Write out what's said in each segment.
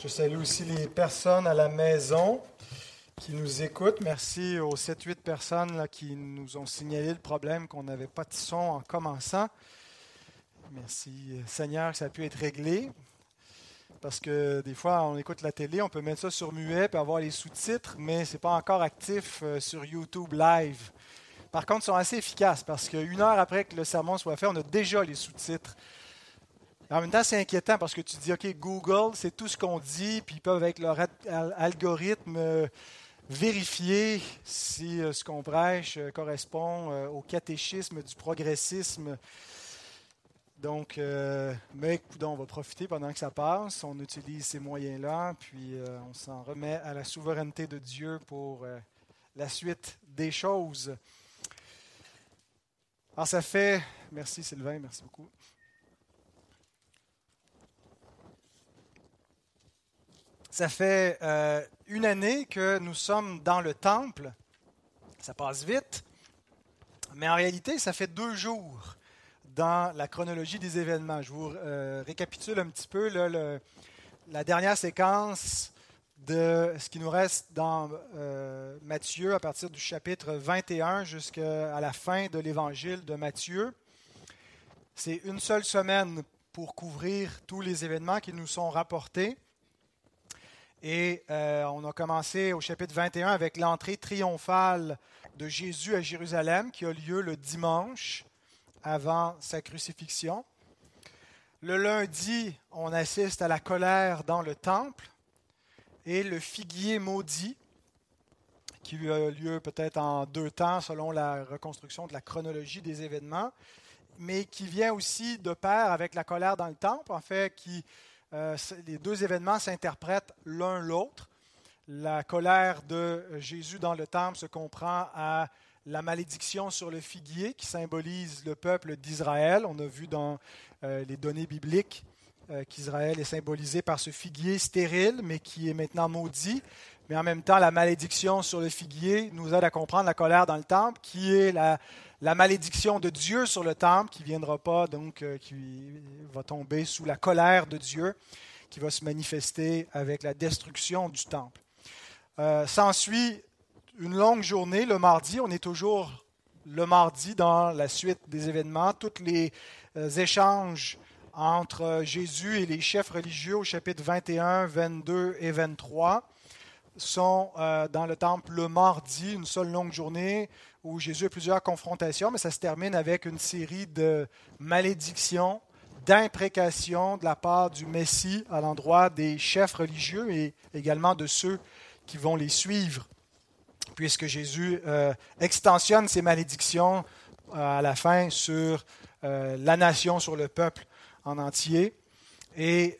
Je salue aussi les personnes à la maison qui nous écoutent. Merci aux 7-8 personnes qui nous ont signalé le problème qu'on n'avait pas de son en commençant. Merci Seigneur que ça a pu être réglé. Parce que des fois, on écoute la télé, on peut mettre ça sur muet et avoir les sous-titres, mais ce n'est pas encore actif euh, sur YouTube Live. Par contre, ils sont assez efficaces parce qu'une heure après que le sermon soit fait, on a déjà les sous-titres. En même temps, c'est inquiétant parce que tu dis, OK, Google, c'est tout ce qu'on dit, puis ils peuvent, avec leur algorithme, euh, vérifier si euh, ce qu'on prêche euh, correspond au catéchisme du progressisme. Donc, mais on va profiter pendant que ça passe. On utilise ces moyens-là, puis on s'en remet à la souveraineté de Dieu pour la suite des choses. Alors, ça fait. Merci Sylvain, merci beaucoup. Ça fait euh, une année que nous sommes dans le temple. Ça passe vite. Mais en réalité, ça fait deux jours dans la chronologie des événements. Je vous euh, récapitule un petit peu la dernière séquence de ce qui nous reste dans euh, Matthieu à partir du chapitre 21 jusqu'à la fin de l'évangile de Matthieu. C'est une seule semaine pour couvrir tous les événements qui nous sont rapportés. Et euh, on a commencé au chapitre 21 avec l'entrée triomphale de Jésus à Jérusalem qui a lieu le dimanche avant sa crucifixion. Le lundi, on assiste à la colère dans le temple et le figuier maudit qui a lieu peut-être en deux temps selon la reconstruction de la chronologie des événements, mais qui vient aussi de pair avec la colère dans le temple, en fait, qui euh, les deux événements s'interprètent l'un l'autre. La colère de Jésus dans le temple se comprend à la malédiction sur le figuier qui symbolise le peuple d'Israël. On a vu dans euh, les données bibliques euh, qu'Israël est symbolisé par ce figuier stérile, mais qui est maintenant maudit. Mais en même temps, la malédiction sur le figuier nous aide à comprendre la colère dans le temple, qui est la, malédiction de Dieu sur le temple qui viendra pas, donc euh, qui va tomber sous la colère de Dieu, qui va se manifester avec la destruction du temple. Euh, s'ensuit une longue journée le mardi. On est toujours le mardi dans la suite des événements. Tous les euh, échanges entre Jésus et les chefs religieux au chapitre 21, 22 et 23 sont dans le temple le mardi, une seule longue journée où Jésus a plusieurs confrontations, mais ça se termine avec une série de malédictions, d'imprécations de la part du Messie à l'endroit des chefs religieux et également de ceux qui vont les suivre, puisque Jésus euh, extensionne ces malédictions euh, à la fin sur euh, la nation, sur le peuple en entier. Et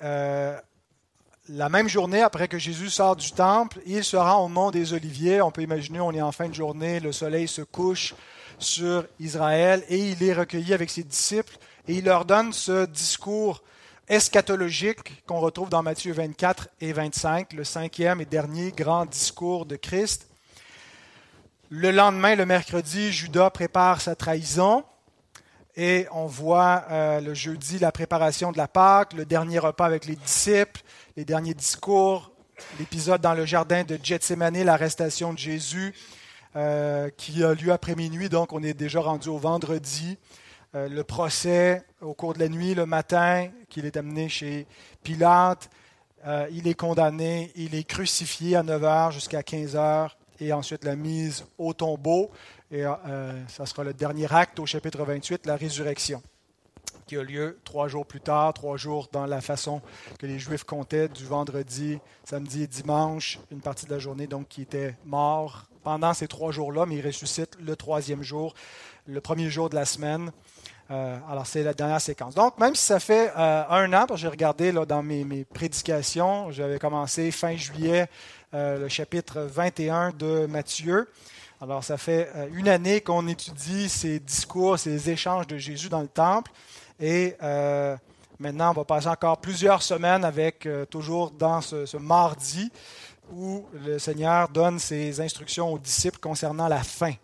la même journée, après que Jésus sort du temple, il se rend au mont des Oliviers. On peut imaginer, on est en fin de journée, le soleil se couche sur Israël et il est recueilli avec ses disciples et il leur donne ce discours eschatologique qu'on retrouve dans Matthieu 24 et 25, le cinquième et dernier grand discours de Christ. Le lendemain, le mercredi, Judas prépare sa trahison. Et on voit euh, le jeudi la préparation de la Pâque, le dernier repas avec les disciples, les derniers discours, l'épisode dans le jardin de Gethsemane, l'arrestation de Jésus, euh, qui a lieu après minuit, donc on est déjà rendu au vendredi. Euh, le procès au cours de la nuit, le matin, qu'il est amené chez Pilate. il est condamné, il est crucifié à 9 h jusqu'à 15 h et ensuite la mise au tombeau. Et euh, ça sera le dernier acte au chapitre 28, la résurrection, qui a lieu trois jours plus tard, trois jours dans la façon que les Juifs comptaient, du vendredi, samedi et dimanche, une partie de la journée donc qui était mort pendant ces trois jours-là, mais il ressuscite le troisième jour, le premier jour de la semaine. Euh, alors, c'est la dernière séquence. Donc, même si ça fait euh, un an, j'ai regardé là, dans mes, mes prédications, j'avais commencé fin juillet le chapitre 21 de Matthieu. Alors, ça fait euh, une année qu'on étudie ces discours, ces échanges de Jésus dans le temple. Et euh, maintenant, on va passer encore plusieurs semaines avec, euh, toujours dans ce, mardi, où le Seigneur donne ses instructions aux disciples concernant la fin.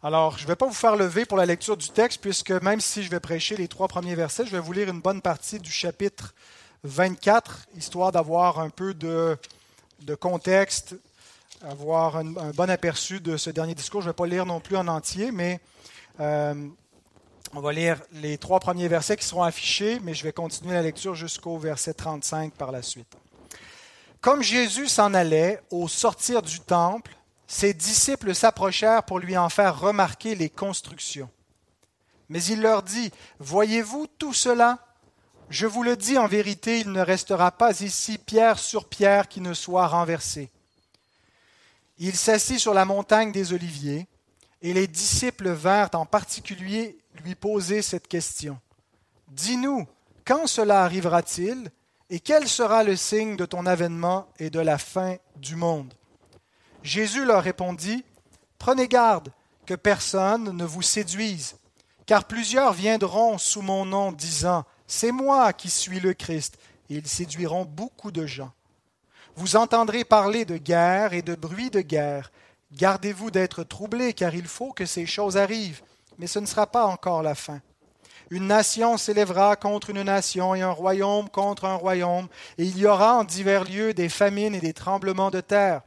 Alors, je ne vais pas vous faire lever pour la lecture du texte, puisque même si je vais prêcher les trois premiers versets, je vais vous lire une bonne partie du chapitre 24, histoire d'avoir un peu de, contexte, avoir un, bon aperçu de ce dernier discours. Je ne vais pas lire non plus en entier, mais euh, on va lire les trois premiers versets qui seront affichés, mais je vais continuer la lecture jusqu'au verset 35 par la suite. Comme Jésus s'en allait au sortir du temple, ses disciples s'approchèrent pour lui en faire remarquer les constructions. Mais il leur dit, Voyez-vous tout cela? Je vous le dis en vérité, il ne restera pas ici pierre sur pierre qui ne soit renversée. Il s'assit sur la montagne des Oliviers, et les disciples vinrent en particulier lui poser cette question. Dis-nous, quand cela arrivera-t-il, et quel sera le signe de ton avènement et de la fin du monde? Jésus leur répondit, Prenez garde que personne ne vous séduise, car plusieurs viendront sous mon nom disant, C'est moi qui suis le Christ, et ils séduiront beaucoup de gens. Vous entendrez parler de guerre et de bruit de guerre. Gardez-vous d'être troublés, car il faut que ces choses arrivent, mais ce ne sera pas encore la fin. Une nation s'élèvera contre une nation et un royaume contre un royaume, et il y aura en divers lieux des famines et des tremblements de terre.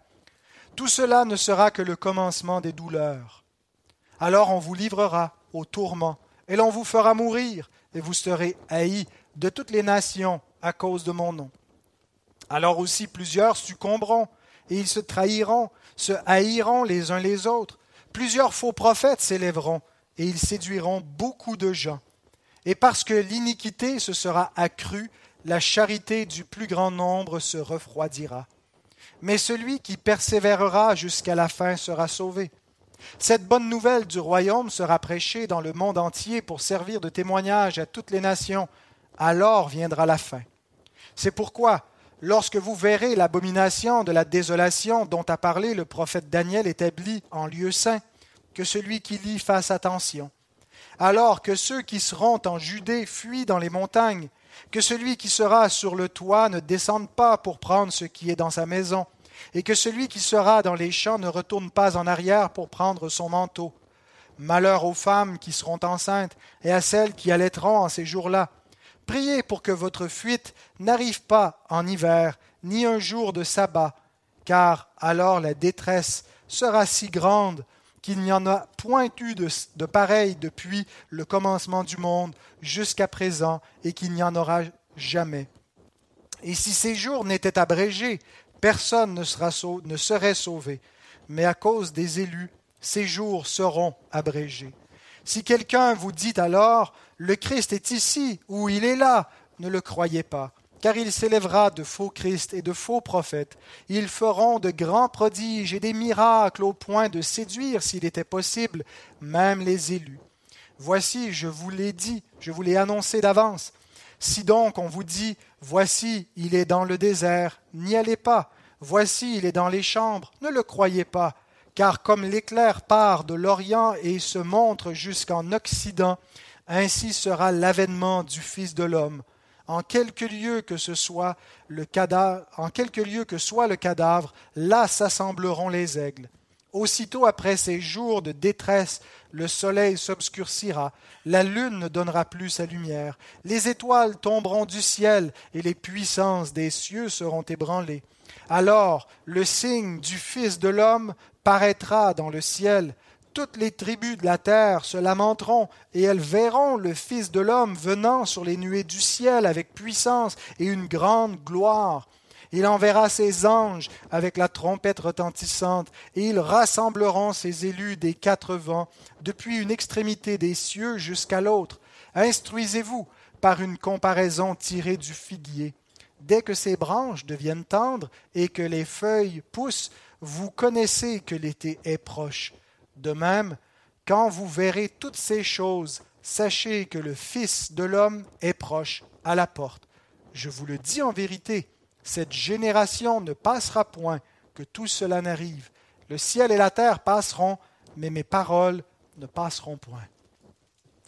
Tout cela ne sera que le commencement des douleurs. Alors on vous livrera au tourment, et l'on vous fera mourir, et vous serez haïs de toutes les nations à cause de mon nom. Alors aussi plusieurs succomberont, et ils se trahiront, se haïront les uns les autres. Plusieurs faux prophètes s'élèveront, et ils séduiront beaucoup de gens. Et parce que l'iniquité se sera accrue, la charité du plus grand nombre se refroidira mais celui qui persévérera jusqu'à la fin sera sauvé. Cette bonne nouvelle du royaume sera prêchée dans le monde entier pour servir de témoignage à toutes les nations. Alors viendra la fin. C'est pourquoi, lorsque vous verrez l'abomination de la désolation dont a parlé le prophète Daniel établi en lieu saint, que celui qui lit fasse attention. Alors que ceux qui seront en Judée fuient dans les montagnes, que celui qui sera sur le toit ne descende pas pour prendre ce qui est dans sa maison, et que celui qui sera dans les champs ne retourne pas en arrière pour prendre son manteau. Malheur aux femmes qui seront enceintes et à celles qui allaiteront en ces jours-là. Priez pour que votre fuite n'arrive pas en hiver, ni un jour de sabbat, car alors la détresse sera si grande qu'il n'y en a point eu de, de pareil depuis le commencement du monde jusqu'à présent, et qu'il n'y en aura jamais. Et si ces jours n'étaient abrégés, personne ne, sera ne serait sauvé, mais à cause des élus, ces jours seront abrégés. Si quelqu'un vous dit alors, le Christ est ici ou il est là, ne le croyez pas, car il s'élèvera de faux Christ et de faux prophètes. Ils feront de grands prodiges et des miracles au point de séduire, s'il était possible, même les élus. Voici, je vous l'ai dit, je vous l'ai annoncé d'avance. Si donc on vous dit, Voici, il est dans le désert, n'y allez pas. Voici, il est dans les chambres, ne le croyez pas. Car comme l'éclair part de l'Orient et se montre jusqu'en Occident, ainsi sera l'avènement du Fils de l'homme. En quelque lieu que ce soit le cadavre, en quelque lieu que soit le cadavre, là s'assembleront les aigles. Aussitôt après ces jours de détresse, le soleil s'obscurcira, la lune ne donnera plus sa lumière, les étoiles tomberont du ciel, et les puissances des cieux seront ébranlées. Alors le signe du Fils de l'homme paraîtra dans le ciel, toutes les tribus de la terre se lamenteront, et elles verront le Fils de l'homme venant sur les nuées du ciel avec puissance et une grande gloire. Il enverra ses anges avec la trompette retentissante, et ils rassembleront ses élus des quatre vents, depuis une extrémité des cieux jusqu'à l'autre. Instruisez-vous par une comparaison tirée du figuier. Dès que ses branches deviennent tendres et que les feuilles poussent, vous connaissez que l'été est proche. De même, quand vous verrez toutes ces choses, sachez que le Fils de l'homme est proche à la porte. Je vous le dis en vérité, cette génération ne passera point que tout cela n'arrive. Le ciel et la terre passeront, mais mes paroles ne passeront point.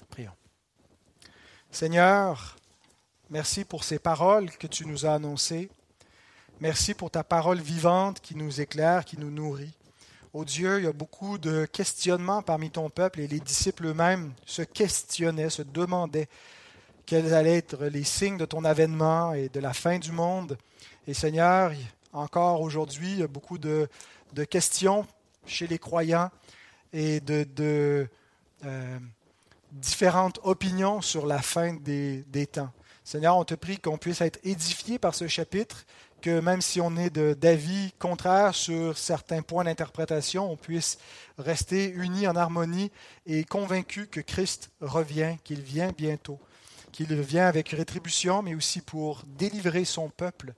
Prions. Seigneur, merci pour ces paroles que tu nous as annoncées. Merci pour ta parole vivante qui nous éclaire, qui nous nourrit. Oh Dieu, il y a beaucoup de questionnements parmi ton peuple et les disciples eux-mêmes se questionnaient, se demandaient quels allaient être les signes de ton avènement et de la fin du monde. Et Seigneur, encore aujourd'hui, il y a beaucoup de, questions chez les croyants et de, euh, différentes opinions sur la fin des, des temps. Seigneur, on te prie qu'on puisse être édifié par ce chapitre, que même si on est d'avis contraires sur certains points d'interprétation, on puisse rester unis en harmonie et convaincus que Christ revient, qu'il vient bientôt, qu'il vient avec rétribution, mais aussi pour délivrer son peuple.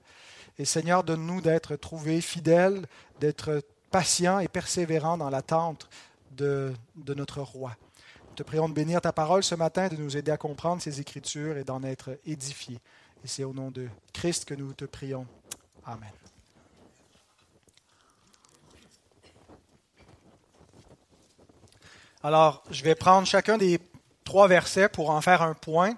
Et Seigneur, donne-nous d'être trouvés fidèles, d'être patients et persévérants dans l'attente de, de notre roi. Te prions de bénir ta parole ce matin, de nous aider à comprendre ces Écritures et d'en être édifiés. Et c'est au nom de Christ que nous te prions. Amen. Alors, je vais prendre chacun des trois versets pour en faire un point,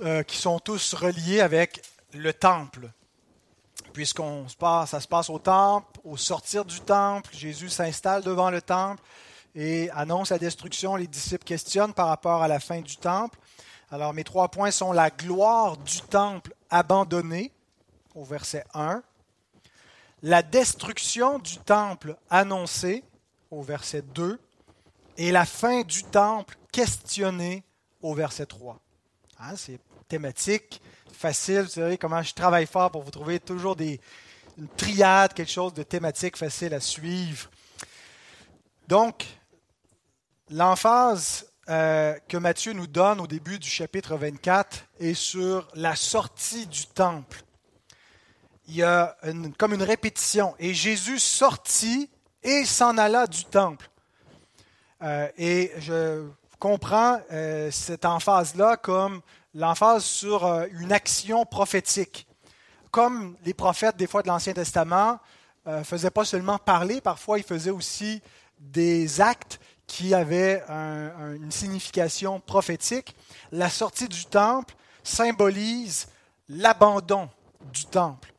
euh, qui sont tous reliés avec le temple. Puisqu'on se passe, ça se passe au temple, au sortir du temple, Jésus s'installe devant le temple et annonce la destruction. Les disciples questionnent par rapport à la fin du temple. Alors, mes trois points sont la gloire du temple abandonné, au verset 1, la destruction du temple annoncée, au verset 2, et la fin du temple questionnée, au verset 3. Hein, c'est thématique, facile, vous savez comment je travaille fort pour vous trouver toujours des, une triade, quelque chose de thématique facile à suivre. Donc, l'emphase euh, que Matthieu nous donne au début du chapitre 24 est sur la sortie du temple. Il y a comme une répétition. Et Jésus sortit et s'en alla du temple. Euh, et je comprends euh, cette emphase-là comme l'emphase sur une action prophétique. Comme les prophètes des fois de l'Ancien Testament ne faisaient pas seulement parler, parfois ils faisaient aussi des actes qui avait une signification prophétique. La sortie du temple symbolise l'abandon du temple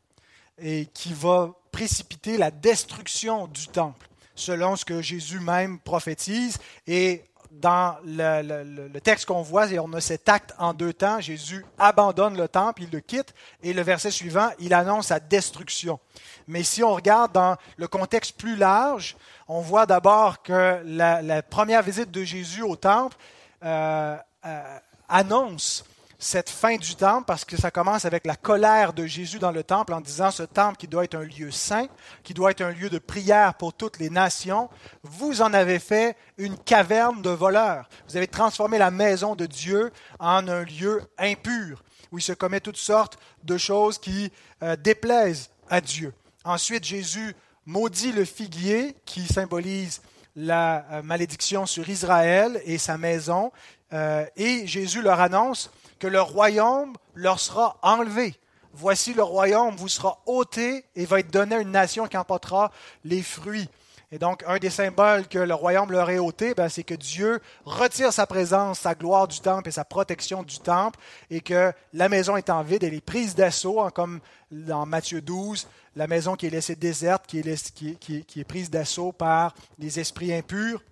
et qui va précipiter la destruction du temple, selon ce que Jésus même prophétise. Et dans le, texte qu'on voit, on a cet acte en deux temps. Jésus abandonne le temple, il le quitte, et le verset suivant, il annonce sa destruction. Mais si on regarde dans le contexte plus large, on voit d'abord que la, première visite de Jésus au temple euh, euh, annonce cette fin du temple parce que ça commence avec la colère de Jésus dans le temple en disant ce temple qui doit être un lieu saint, qui doit être un lieu de prière pour toutes les nations, vous en avez fait une caverne de voleurs. Vous avez transformé la maison de Dieu en un lieu impur où il se commet toutes sortes de choses qui euh, déplaisent à Dieu. Ensuite, Jésus maudit le figuier qui symbolise la euh, malédiction sur Israël et sa maison. Euh, et Jésus leur annonce que le royaume leur sera enlevé. Voici le royaume vous sera ôté et va être donné à une nation qui emportera les fruits. Et donc, un des symboles que le royaume leur est ôté, ben, c'est que Dieu retire sa présence, sa gloire du temple et sa protection du temple, et que la maison étant vide, elle est prise d'assaut, hein, comme dans Matthieu 12, la maison qui est laissée déserte, qui est, prise d'assaut par des esprits impurs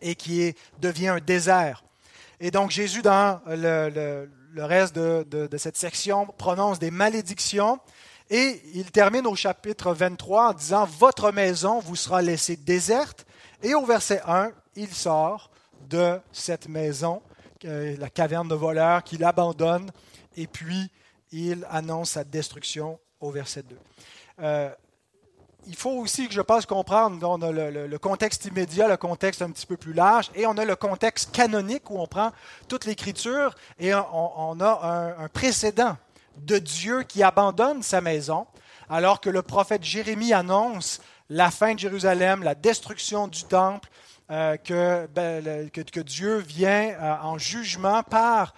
et qui devient un désert. Et donc Jésus, dans le, reste de, cette section, prononce des malédictions et il termine au chapitre 23 en disant, Votre maison vous sera laissée déserte. Et au verset 1, il sort de cette maison, la caverne de voleurs, qu'il abandonne, et puis il annonce sa destruction au verset 2. Euh, il faut aussi je pense comprendre, on a le, contexte immédiat, le contexte un petit peu plus large, et on a le contexte canonique où on prend toute l'écriture et on, a un, précédent de Dieu qui abandonne sa maison, alors que le prophète Jérémie annonce la fin de Jérusalem, la destruction du temple, euh, ben, que, Dieu vient euh, en jugement par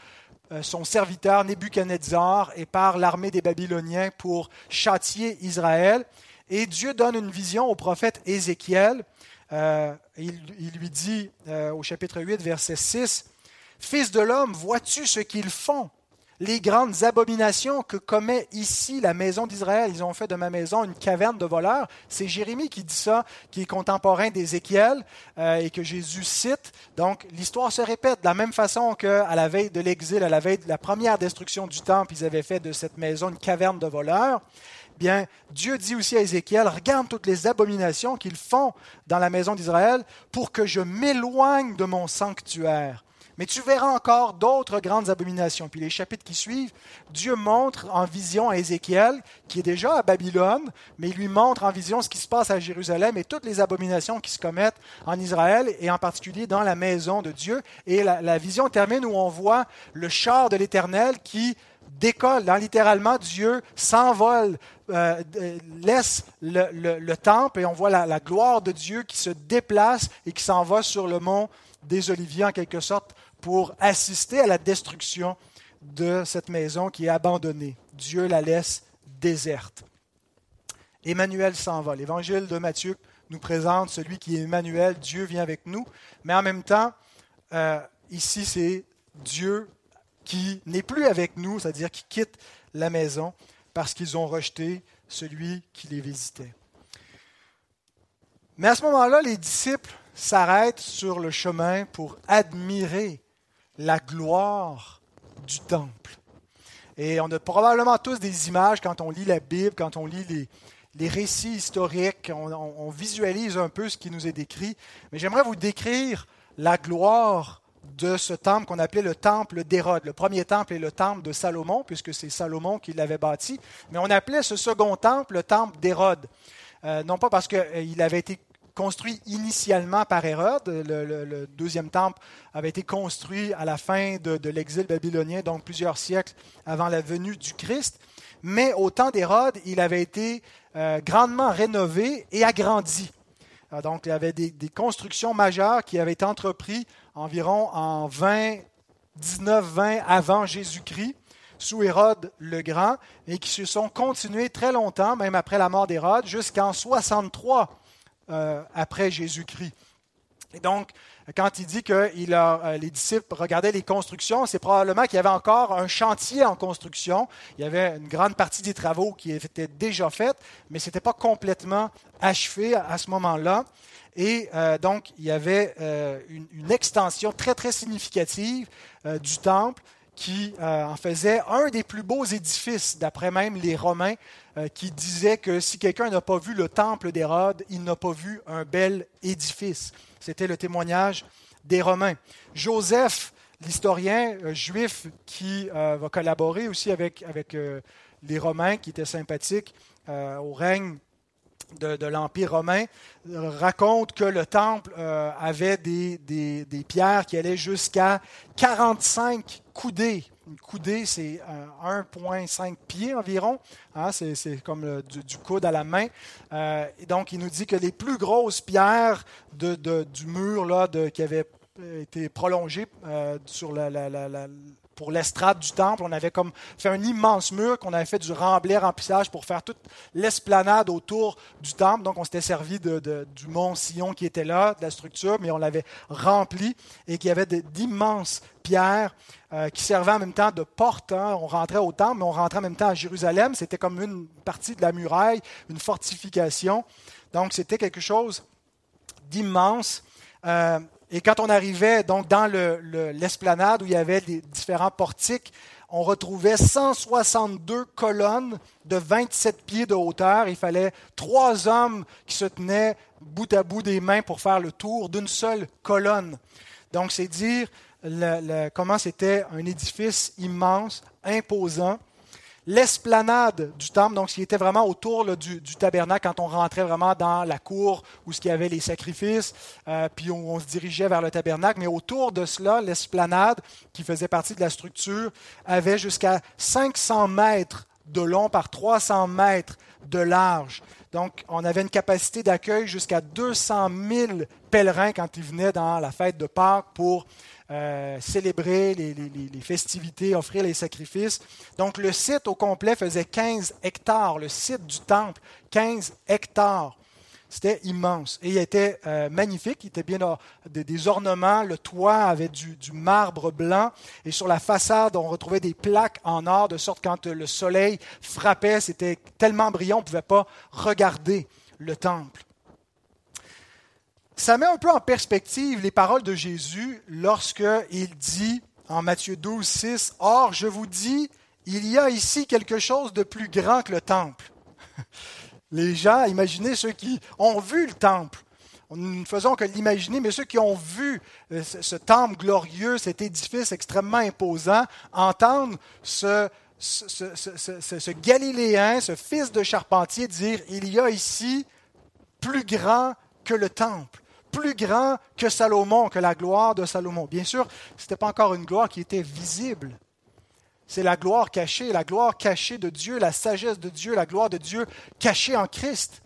son serviteur Nebuchadnezzar et par l'armée des Babyloniens pour châtier Israël. Et Dieu donne une vision au prophète Ézéchiel. Euh, il, lui dit euh, au chapitre 8, verset 6, Fils de l'homme, vois-tu ce qu'ils font? Les grandes abominations que commet ici la maison d'Israël. Ils ont fait de ma maison une caverne de voleurs. C'est Jérémie qui dit ça, qui est contemporain d'Ézéchiel euh, et que Jésus cite. Donc l'histoire se répète de la même façon qu'à la veille de l'exil, à la veille de la première destruction du temple, ils avaient fait de cette maison une caverne de voleurs. Bien, Dieu dit aussi à Ézéchiel, regarde toutes les abominations qu'ils font dans la maison d'Israël pour que je m'éloigne de mon sanctuaire. Mais tu verras encore d'autres grandes abominations. Puis les chapitres qui suivent, Dieu montre en vision à Ézéchiel, qui est déjà à Babylone, mais il lui montre en vision ce qui se passe à Jérusalem et toutes les abominations qui se commettent en Israël et en particulier dans la maison de Dieu. Et la, vision termine où on voit le char de l'Éternel qui décolle. littéralement, Dieu s'envole, euh, laisse le, temple et on voit la, gloire de Dieu qui se déplace et qui s'en va sur le mont des Oliviers en quelque sorte pour assister à la destruction de cette maison qui est abandonnée. Dieu la laisse déserte. Emmanuel s'en va. L'évangile de Matthieu nous présente celui qui est Emmanuel, Dieu vient avec nous, mais en même temps, euh, ici c'est Dieu qui n'est plus avec nous, c'est-à-dire qui quitte la maison parce qu'ils ont rejeté celui qui les visitait. Mais à ce moment-là, les disciples s'arrêtent sur le chemin pour admirer la gloire du temple. Et on a probablement tous des images quand on lit la Bible, quand on lit les, récits historiques, on, visualise un peu ce qui nous est décrit. Mais j'aimerais vous décrire la gloire de ce temple qu'on appelait le temple d'Hérode. Le premier temple est le temple de Salomon, puisque c'est Salomon qui l'avait bâti. Mais on appelait ce second temple le temple d'Hérode. Euh, non pas parce qu'il euh, avait été construit initialement par Hérode. Le, deuxième temple avait été construit à la fin de, l'exil babylonien, donc plusieurs siècles avant la venue du Christ. Mais au temps d'Hérode, il avait été euh, grandement rénové et agrandi. Donc, il y avait des, constructions majeures qui avaient été entreprises environ en 20, 19-20 avant Jésus-Christ sous Hérode le Grand et qui se sont continuées très longtemps, même après la mort d'Hérode, jusqu'en 63 euh, après Jésus-Christ. Et donc, quand il dit que euh, les disciples regardaient les constructions, c'est probablement qu'il y avait encore un chantier en construction. Il y avait une grande partie des travaux qui étaient déjà faits, mais ce n'était pas complètement achevé à, ce moment-là. Et euh, donc, il y avait une, une, extension très, très significative du temple qui euh, en faisait un des plus beaux édifices, d'après même les Romains, euh, qui disaient que si quelqu'un n'a pas vu le temple d'Hérode, il n'a pas vu un bel édifice. C'était le témoignage des Romains. Joseph, l'historien euh, juif qui va collaborer aussi avec, avec les Romains, qui étaient sympathiques au règne de, l'Empire romain raconte que le temple euh, avait des, des, pierres qui allaient jusqu'à 45 coudées. Une coudée, c'est 1,5 pieds environ. Hein, c'est, comme du, coude à la main. Euh, et donc, il nous dit que les plus grosses pierres de, du mur là, qui avaient été prolongées euh, sur la, pour l'estrade du temple. On avait comme fait un immense mur qu'on avait fait du remblai remplissage pour faire toute l'esplanade autour du temple. Donc on s'était servi de, du mont Sion qui était là, de la structure, mais on l'avait rempli et qu'il y avait d'immenses pierres euh, qui servaient en même temps de porte. Hein. On rentrait au temple, mais on rentrait en même temps à Jérusalem. C'était comme une partie de la muraille, une fortification. Donc c'était quelque chose d'immense. Euh, et quand on arrivait donc dans l'esplanade où il y avait des différents portiques, on retrouvait 162 colonnes de 27 pieds de hauteur. Il fallait trois hommes qui se tenaient bout à bout des mains pour faire le tour d'une seule colonne. Donc c'est dire comment c'était un édifice immense, imposant l'esplanade du temple, donc ce qui était vraiment autour du, tabernacle quand on rentrait vraiment dans la cour où il y avait les sacrifices, euh, puis on, on, se dirigeait vers le tabernacle. Mais autour de cela, l'esplanade, qui faisait partie de la structure, avait jusqu'à 500 mètres de long par 300 mètres de large. Donc, on avait une capacité d'accueil jusqu'à 200 000 pèlerins quand ils venaient dans la fête de Pâques pour euh, célébrer les, festivités, offrir les sacrifices. Donc le site au complet faisait 15 hectares, le site du temple, 15 hectares. C'était immense. Et il était euh, magnifique, il était bien des, ornements, le toit avait du, marbre blanc, et sur la façade, on retrouvait des plaques en or, de sorte quand le soleil frappait, c'était tellement brillant, on ne pouvait pas regarder le temple. Ça met un peu en perspective les paroles de Jésus lorsqu'il dit en Matthieu 12, 6, Or, je vous dis, il y a ici quelque chose de plus grand que le temple. Les gens, imaginez ceux qui ont vu le temple. Nous ne faisons que l'imaginer, mais ceux qui ont vu euh, ce temple glorieux, cet édifice extrêmement imposant, entendre ce, ce, Galiléen, ce fils de charpentier dire, il y a ici plus grand que le temple, plus grand que Salomon, que la gloire de Salomon. Bien sûr, ce n'était pas encore une gloire qui était visible. C'est la gloire cachée, la gloire cachée de Dieu, la sagesse de Dieu, la gloire de Dieu cachée en Christ.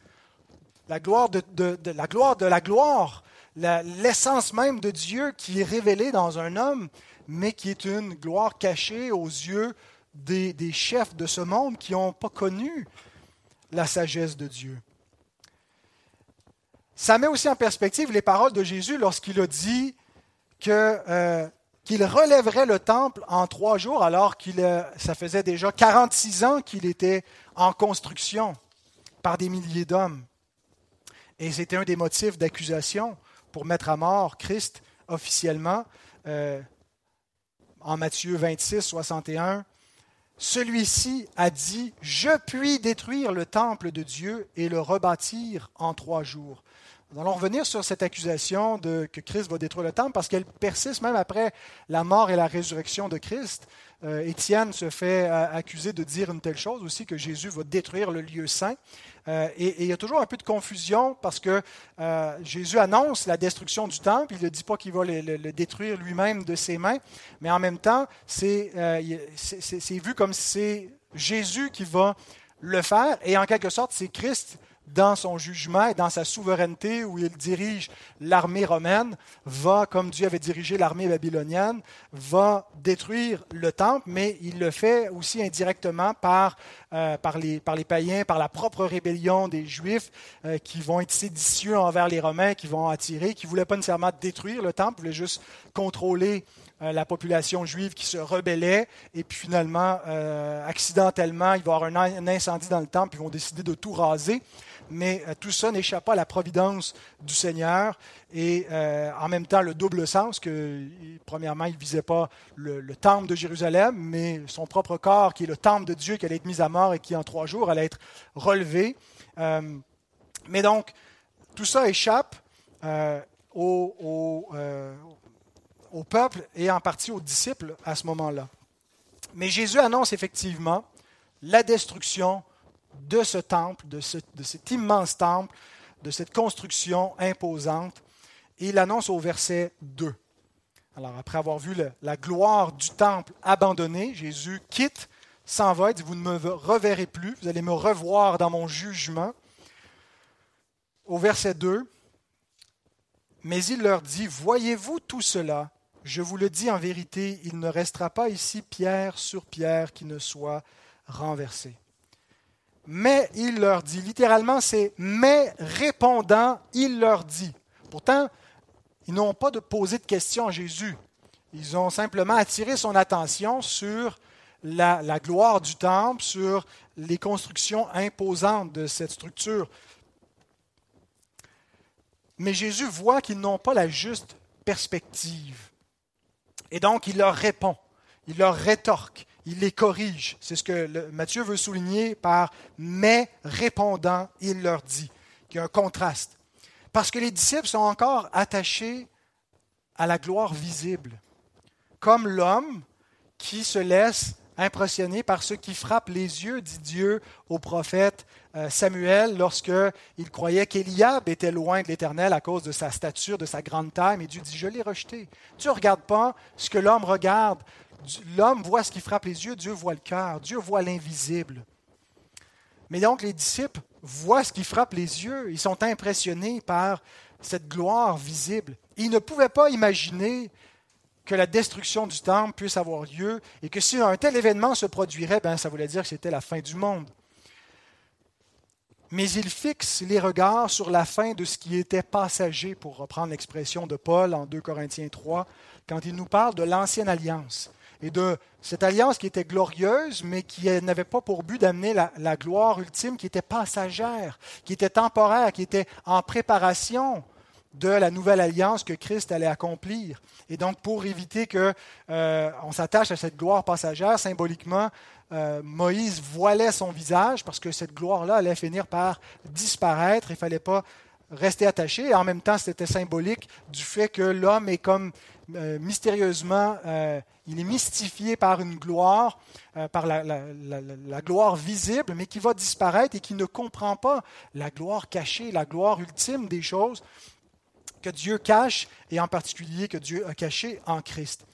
La gloire de, la gloire de la gloire, l'essence même de Dieu qui est révélée dans un homme, mais qui est une gloire cachée aux yeux des, des chefs de ce monde qui n'ont pas connu la sagesse de Dieu. Ça met aussi en perspective les paroles de Jésus lorsqu'il a dit euh, qu'il relèverait le temple en trois jours, alors qu'il euh, ça faisait déjà 46 ans qu'il était en construction par des milliers d'hommes. Et c'était un des motifs d'accusation pour mettre à mort Christ officiellement. Euh, en Matthieu 26, 61, celui-ci a dit, Je puis détruire le temple de Dieu et le rebâtir en trois jours. Nous allons revenir sur cette accusation que Christ va détruire le temple parce qu'elle persiste même après la mort et la résurrection de Christ. Euh, Étienne se fait euh, accuser de dire une telle chose aussi, que Jésus va détruire le lieu saint. Euh, et, il y a toujours un peu de confusion parce que Jésus annonce la destruction du temple. Il ne dit pas qu'il va le, le, détruire lui-même de ses mains, mais en même temps, c'est vu comme si c'est Jésus qui va le faire. Et en quelque sorte, c'est Christ dans son jugement et dans sa souveraineté où il dirige l'armée romaine, va, comme Dieu avait dirigé l'armée babylonienne, va détruire le temple, mais il le fait aussi indirectement par, euh, par, les, païens, par la propre rébellion des Juifs euh, qui vont être séditieux envers les Romains, qui vont attirer, qui ne voulaient pas nécessairement détruire le temple, voulaient juste contrôler euh, la population juive qui se rebellait, et puis finalement, accidentellement, il va y avoir un, incendie dans le temple, ils vont décider de tout raser mais euh, tout ça n'échappe pas à la providence du Seigneur et euh, en même temps le double sens que, premièrement, il ne visait pas le, temple de Jérusalem, mais son propre corps qui est le temple de Dieu qui allait être mis à mort et qui en trois jours allait être relevé. Euh, mais donc, tout ça échappe au, au peuple et en partie aux disciples à ce moment-là. Mais Jésus annonce effectivement la destruction de ce temple, de, cet immense temple, de cette construction imposante. Et il annonce au verset 2. Alors, après avoir vu la gloire du temple abandonné, Jésus quitte, s'en va et dit, vous ne me reverrez plus, vous allez me revoir dans mon jugement. Au verset 2, mais il leur dit, voyez-vous tout cela? Je vous le dis en vérité, il ne restera pas ici pierre sur pierre qui ne soit renversée mais il leur dit. Littéralement, c'est mais répondant, il leur dit. Pourtant, ils n'ont pas de poser de questions à Jésus. Ils ont simplement attiré son attention sur la, la, gloire du temple, sur les constructions imposantes de cette structure. Mais Jésus voit qu'ils n'ont pas la juste perspective. Et donc, il leur répond, il leur rétorque, il les corrige. C'est ce que Matthieu veut souligner par mais répondant, il leur dit. Il y a un contraste. Parce que les disciples sont encore attachés à la gloire visible, comme l'homme qui se laisse impressionner par ce qui frappe les yeux, dit Dieu au prophète euh, Samuel lorsqu'il croyait qu'Éliab était loin de l'Éternel à cause de sa stature, de sa grande taille, mais Dieu dit, je l'ai rejeté. Tu ne regardes pas ce que l'homme regarde, L'homme voit ce qui frappe les yeux, Dieu voit le cœur, Dieu voit l'invisible. Mais donc les disciples voient ce qui frappe les yeux, ils sont impressionnés par cette gloire visible. Ils ne pouvaient pas imaginer que la destruction du temple puisse avoir lieu et que si un tel événement se produirait, ben, ça voulait dire que c'était la fin du monde. mais il fixe les regards sur la fin de ce qui était passager, pour reprendre l'expression de Paul en 2 Corinthiens 3, quand il nous parle de l'ancienne alliance et de cette alliance qui était glorieuse, mais qui n'avait pas pour but d'amener la, gloire ultime, qui était passagère, qui était temporaire, qui était en préparation de la nouvelle alliance que Christ allait accomplir. Et donc, pour éviter qu'on euh, s'attache à cette gloire passagère, symboliquement, euh, Moïse voilait son visage parce que cette gloire-là allait finir par disparaître. Il fallait pas rester attaché. Et en même temps, c'était symbolique du fait que l'homme est comme euh, mystérieusement, euh, il est mystifié par une gloire, par la, la, gloire visible, mais qui va disparaître et qui ne comprend pas la gloire cachée, la gloire ultime des choses que Dieu cache et en particulier que Dieu a caché en Christ.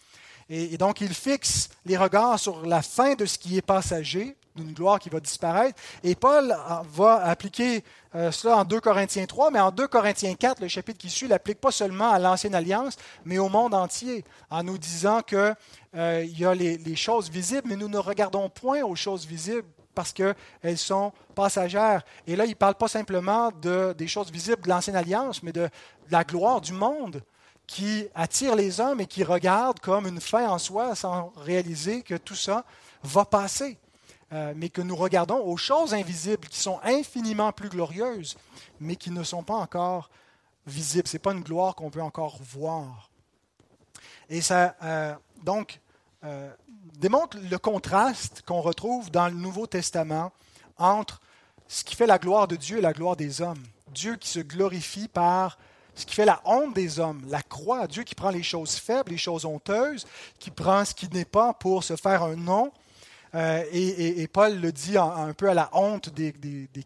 Et, donc, il fixe les regards sur la fin de ce qui est passager, d'une gloire qui va disparaître. Et Paul va appliquer euh, cela en 2 Corinthiens 3, mais en 2 Corinthiens 4, le chapitre qui suit, l'applique pas seulement à l'Ancienne Alliance, mais au monde entier, en nous disant qu'il euh, y a les, choses visibles, mais nous ne regardons point aux choses visibles parce qu'elles sont passagères. Et là, il ne parle pas simplement de, des choses visibles de l'Ancienne Alliance, mais de, la gloire du monde qui attire les hommes et qui regardent comme une fin en soi sans réaliser que tout ça va passer. Euh, mais que nous regardons aux choses invisibles qui sont infiniment plus glorieuses, mais qui ne sont pas encore visibles. Ce n'est pas une gloire qu'on peut encore voir. Et ça, euh, donc, euh, démontre le contraste qu'on retrouve dans le Nouveau Testament entre ce qui fait la gloire de Dieu et la gloire des hommes. Dieu qui se glorifie par ce qui fait la honte des hommes, la croix, Dieu qui prend les choses faibles, les choses honteuses, qui prend ce qui n'est pas pour se faire un nom, euh, et, Paul le dit un peu à la honte des,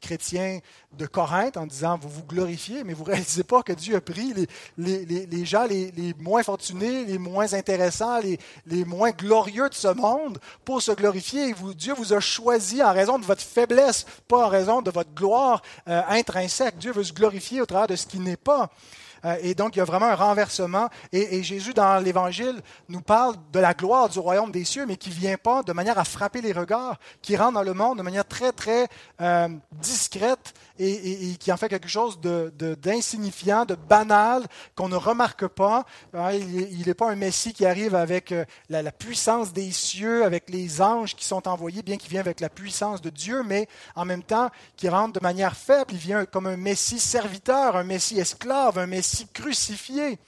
chrétiens de Corinthe en disant, vous vous glorifiez, mais vous ne réalisez pas que Dieu a pris les, gens les, moins fortunés, les moins intéressants, les, moins glorieux de ce monde pour se glorifier. Et vous, Dieu vous a choisi en raison de votre faiblesse, pas en raison de votre gloire euh, intrinsèque. Dieu veut se glorifier au travers de ce qui n'est pas. Euh, et donc, il y a vraiment un renversement. Et, Jésus, dans l'Évangile, nous parle de la gloire du royaume des cieux, mais qui ne vient pas de manière à frapper les regards, qui rentre dans le monde de manière très, très euh, discrète et, qui en fait quelque chose d'insignifiant, de, banal, qu'on ne remarque pas. Hein, il n'est pas un Messie qui arrive avec euh, la, la, puissance des cieux, avec les anges qui sont envoyés, bien qu'il vienne avec la puissance de Dieu, mais en même temps qui rentre de manière faible. Il vient comme un Messie serviteur, un Messie esclave, un Messie crucifié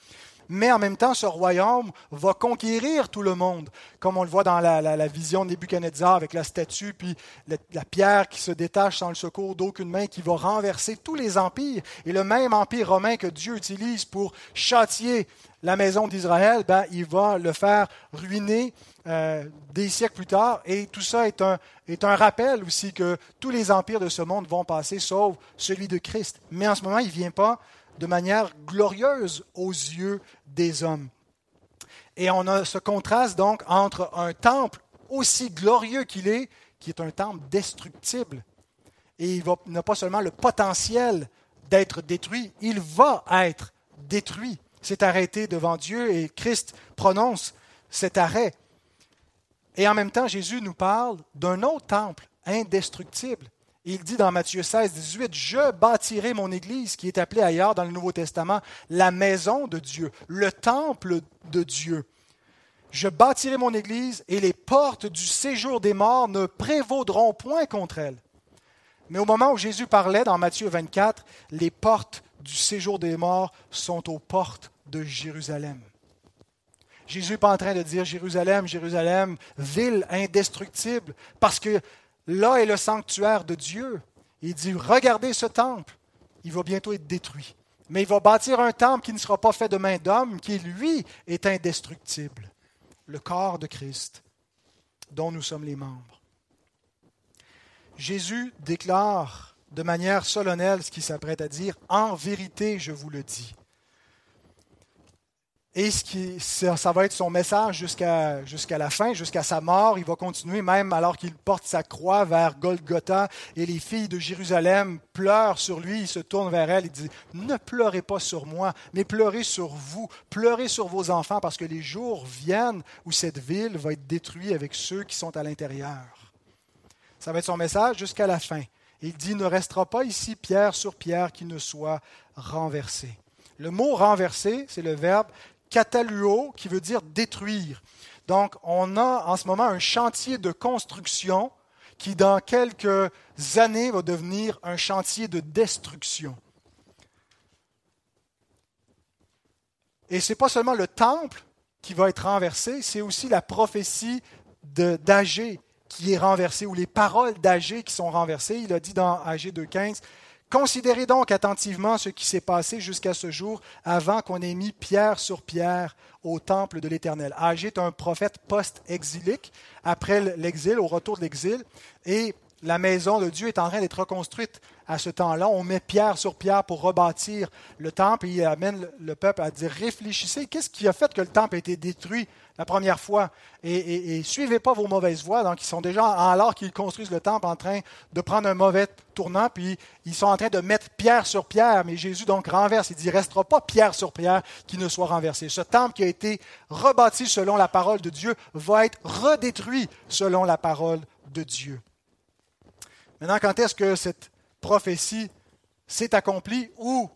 mais en même temps, ce royaume va conquérir tout le monde, comme on le voit dans la, vision de Nebuchadnezzar avec la statue, puis la, pierre qui se détache sans le secours d'aucune main, qui va renverser tous les empires. Et le même empire romain que Dieu utilise pour châtier la maison d'Israël, ben, il va le faire ruiner euh, des siècles plus tard. Et tout ça est un, est un rappel aussi que tous les empires de ce monde vont passer, sauf celui de Christ. Mais en ce moment, il ne vient pas de manière glorieuse aux yeux des hommes. Et on a ce contraste donc entre un temple aussi glorieux qu'il est, qui est un temple destructible. Et il n'a pas seulement le potentiel d'être détruit, il va être détruit. C'est arrêté devant Dieu et Christ prononce cet arrêt. Et en même temps, Jésus nous parle d'un autre temple indestructible il dit dans Matthieu 16, 18, Je bâtirai mon Église, qui est appelée ailleurs dans le Nouveau Testament la maison de Dieu, le temple de Dieu. Je bâtirai mon Église et les portes du séjour des morts ne prévaudront point contre elle. Mais au moment où Jésus parlait dans Matthieu 24, les portes du séjour des morts sont aux portes de Jérusalem. Jésus n'est pas en train de dire Jérusalem, Jérusalem, ville indestructible, parce que Là est le sanctuaire de Dieu. Il dit, regardez ce temple, il va bientôt être détruit. Mais il va bâtir un temple qui ne sera pas fait de main d'homme, qui lui est indestructible. Le corps de Christ, dont nous sommes les membres. Jésus déclare de manière solennelle ce qu'il s'apprête à dire, En vérité, je vous le dis. Et ce qui, ça, va être son message jusqu'à jusqu'à la fin, jusqu'à sa mort. Il va continuer même alors qu'il porte sa croix vers Golgotha et les filles de Jérusalem pleurent sur lui. Il se tourne vers elles et dit, ne pleurez pas sur moi, mais pleurez sur vous, pleurez sur vos enfants parce que les jours viennent où cette ville va être détruite avec ceux qui sont à l'intérieur. Ça va être son message jusqu'à la fin. Il dit, ne restera pas ici pierre sur pierre qui ne soit renversée. Le mot renverser, c'est le verbe kataluo qui veut dire détruire. Donc, on a en ce moment un chantier de construction qui, dans quelques années, va devenir un chantier de destruction. Et ce n'est pas seulement le temple qui va être renversé, c'est aussi la prophétie d'Agé qui est renversée, ou les paroles d'Agé qui sont renversées. Il a dit dans Agé 2.15, Considérez donc attentivement ce qui s'est passé jusqu'à ce jour avant qu'on ait mis pierre sur pierre au temple de l'Éternel. Agé est un prophète post-exilique, après l'exil, au retour de l'exil, et la maison de Dieu est en train d'être reconstruite à ce temps-là. On met pierre sur pierre pour rebâtir le temple et il amène le peuple à dire réfléchissez, qu'est-ce qui a fait que le temple a été détruit la première fois? Et, suivez pas vos mauvaises voies. Donc, ils sont déjà, alors qu'ils construisent le temple, en train de prendre un mauvais tournant, puis ils sont en train de mettre pierre sur pierre. Mais Jésus donc renverse. Il dit, il restera pas pierre sur pierre qui ne soit renversé. Ce temple qui a été rebâti selon la parole de Dieu va être redétruit selon la parole de Dieu. Maintenant, quand est-ce que cette prophétie s'est accomplie ou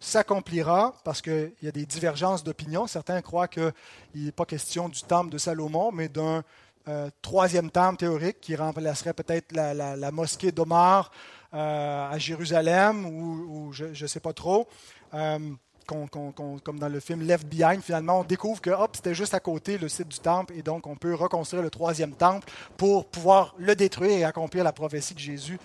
s'accomplira, parce qu'il y a des divergences d'opinion. Certains croient qu'il n'est pas question du temple de Salomon, mais d'un euh, troisième temple théorique qui remplacerait peut-être la, mosquée d'Omar euh, à Jérusalem, ou, je ne sais pas trop. Euh, comme dans le film Left Behind, finalement, on découvre que hop, c'était juste à côté le site du temple, et donc on peut reconstruire le troisième temple pour pouvoir le détruire et accomplir la prophétie que Jésus.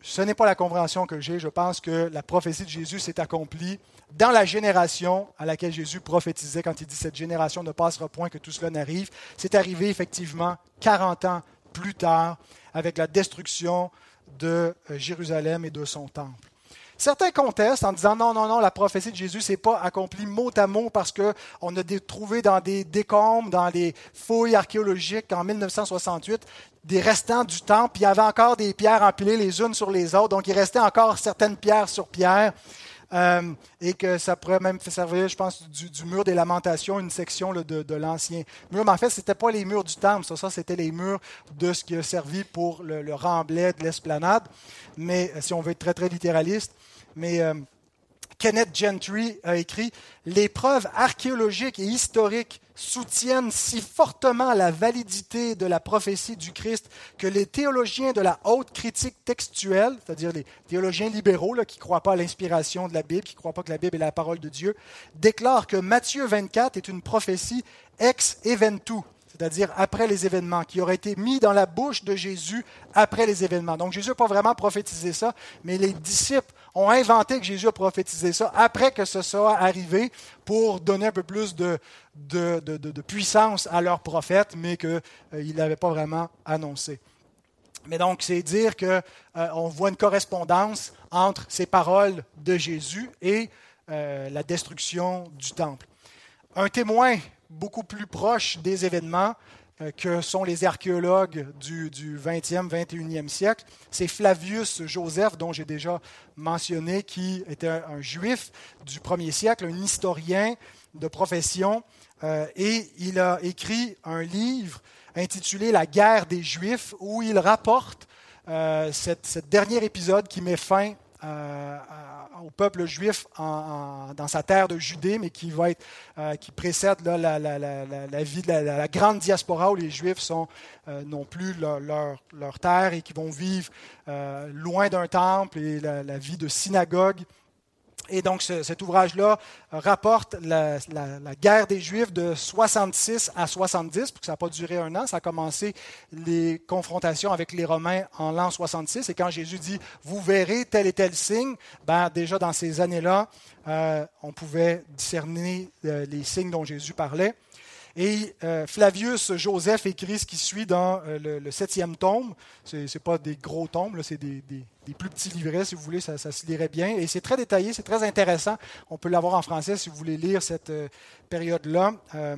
Ce n'est pas la compréhension que j'ai. Je pense que la prophétie de Jésus s'est accomplie dans la génération à laquelle Jésus prophétisait quand il dit cette génération ne passera point que tout cela n'arrive. C'est arrivé effectivement 40 ans plus tard avec la destruction de euh, Jérusalem et de son temple. Certains contestent en disant non, non, non, la prophétie de Jésus n'est pas accomplie mot à mot parce qu'on a trouvé dans des décombres, dans les fouilles archéologiques en 1968, des restants du temple. Il y avait encore des pierres empilées les unes sur les autres, donc il restait encore certaines pierres sur pierre. Euh, et que ça pourrait même servir, je pense, du, mur des lamentations, une section de, l'ancien mur. Mais en fait, ce n'était pas les murs du temple, ça, ça c'était les murs de ce qui a servi pour le, le remblai de l'esplanade. Mais si on veut être très, très littéraliste, mais euh, Kenneth Gentry a écrit Les preuves archéologiques et historiques soutiennent si fortement la validité de la prophétie du Christ que les théologiens de la haute critique textuelle, c'est-à-dire les théologiens libéraux qui ne croient pas à l'inspiration de la Bible, qui ne croient pas que la Bible est la parole de Dieu, déclarent que Matthieu 24 est une prophétie ex eventu, c'est-à-dire après les événements, qui aurait été mis dans la bouche de Jésus après les événements. Donc Jésus n'a pas vraiment prophétisé ça, mais les disciples ont inventé que Jésus a prophétisé ça après que ce soit arrivé pour donner un peu plus de, de, puissance à leur prophète, mais qu'ils euh, ne l'avaient pas vraiment annoncé. Mais donc, c'est dire qu'on euh, voit une correspondance entre ces paroles de Jésus et euh, la destruction du temple. Un témoin beaucoup plus proche des événements que sont les archéologues du, 20e, 21e siècle. C'est Flavius Joseph, dont j'ai déjà mentionné, qui était un, juif du 1er siècle, un historien de profession, euh, et il a écrit un livre intitulé La guerre des Juifs, où il rapporte euh, ce dernier épisode qui met fin euh, au peuple juif dans sa terre de Judée, mais qui, va être, euh, qui précède la, vie de la, grande diaspora où les Juifs sont euh, non plus leur, leur, terre et qui vont vivre loin d'un temple et la, vie de synagogue et donc, cet ouvrage-là rapporte la, guerre des Juifs de 66 à 70, parce ça n'a pas duré un an. Ça a commencé les confrontations avec les Romains en l'an 66. Et quand Jésus dit Vous verrez tel et tel signe, ben, déjà dans ces années-là, euh, on pouvait discerner euh, les signes dont Jésus parlait. Et euh, Flavius Joseph écrit ce qui suit dans le, septième tome. Ce n'est pas des gros tomes, c'est des plus petits livrets, si vous voulez, ça, se lirait bien. Et c'est très détaillé, c'est très intéressant. On peut l'avoir en français si vous voulez lire cette euh, période-là. Euh,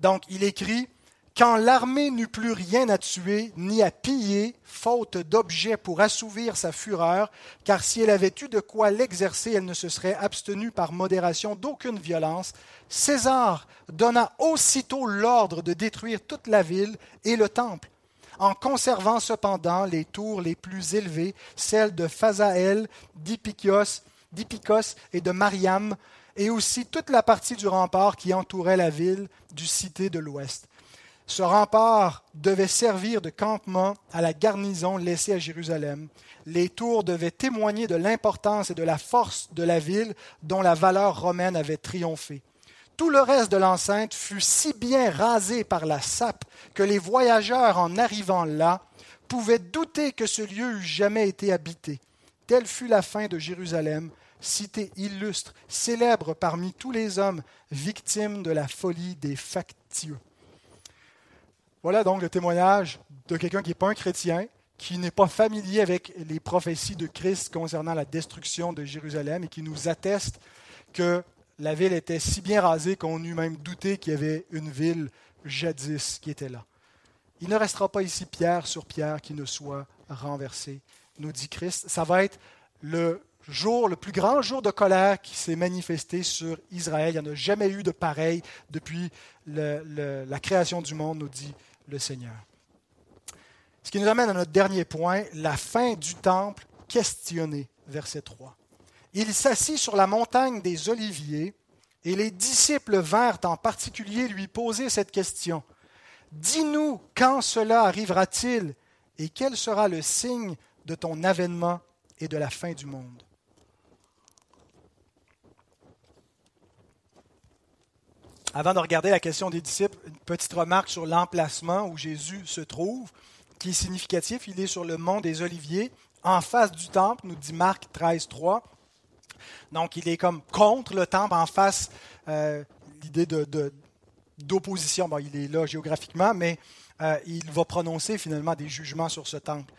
donc, il écrit Quand l'armée n'eut plus rien à tuer ni à piller, faute d'objets pour assouvir sa fureur, car si elle avait eu de quoi l'exercer, elle ne se serait abstenue par modération d'aucune violence, César donna aussitôt l'ordre de détruire toute la ville et le temple en conservant cependant les tours les plus élevées, celles de Phasaël, d'Ipikos, et de Mariam, et aussi toute la partie du rempart qui entourait la ville du cité de l'ouest. Ce rempart devait servir de campement à la garnison laissée à Jérusalem. Les tours devaient témoigner de l'importance et de la force de la ville dont la valeur romaine avait triomphé. Tout le reste de l'enceinte fut si bien rasé par la sape que les voyageurs, en arrivant là, pouvaient douter que ce lieu eût jamais été habité. Telle fut la fin de Jérusalem, cité illustre, célèbre parmi tous les hommes, victime de la folie des factieux. Voilà donc le témoignage de quelqu'un qui n'est pas un chrétien, qui n'est pas familier avec les prophéties de Christ concernant la destruction de Jérusalem et qui nous atteste que la ville était si bien rasée qu'on eût même douté qu'il y avait une ville jadis qui était là. Il ne restera pas ici pierre sur pierre qui ne soit renversée, nous dit Christ. Ça va être le jour, le plus grand jour de colère qui s'est manifesté sur Israël. Il n'y en a jamais eu de pareil depuis la création du monde, nous dit le Seigneur. Ce qui nous amène à notre dernier point, la fin du temple questionné, verset 3. Il s'assit sur la montagne des Oliviers, et les disciples vinrent en particulier lui poser cette question. Dis-nous quand cela arrivera-t-il, et quel sera le signe de ton avènement et de la fin du monde? Avant de regarder la question des disciples, une petite remarque sur l'emplacement où Jésus se trouve, qui est significatif. Il est sur le mont des Oliviers, en face du temple, nous dit Marc 13, 3. Donc, il est comme contre le temple, en face, euh, l'idée d'opposition. bon, il est là géographiquement, mais euh, il va prononcer finalement des jugements sur ce temple.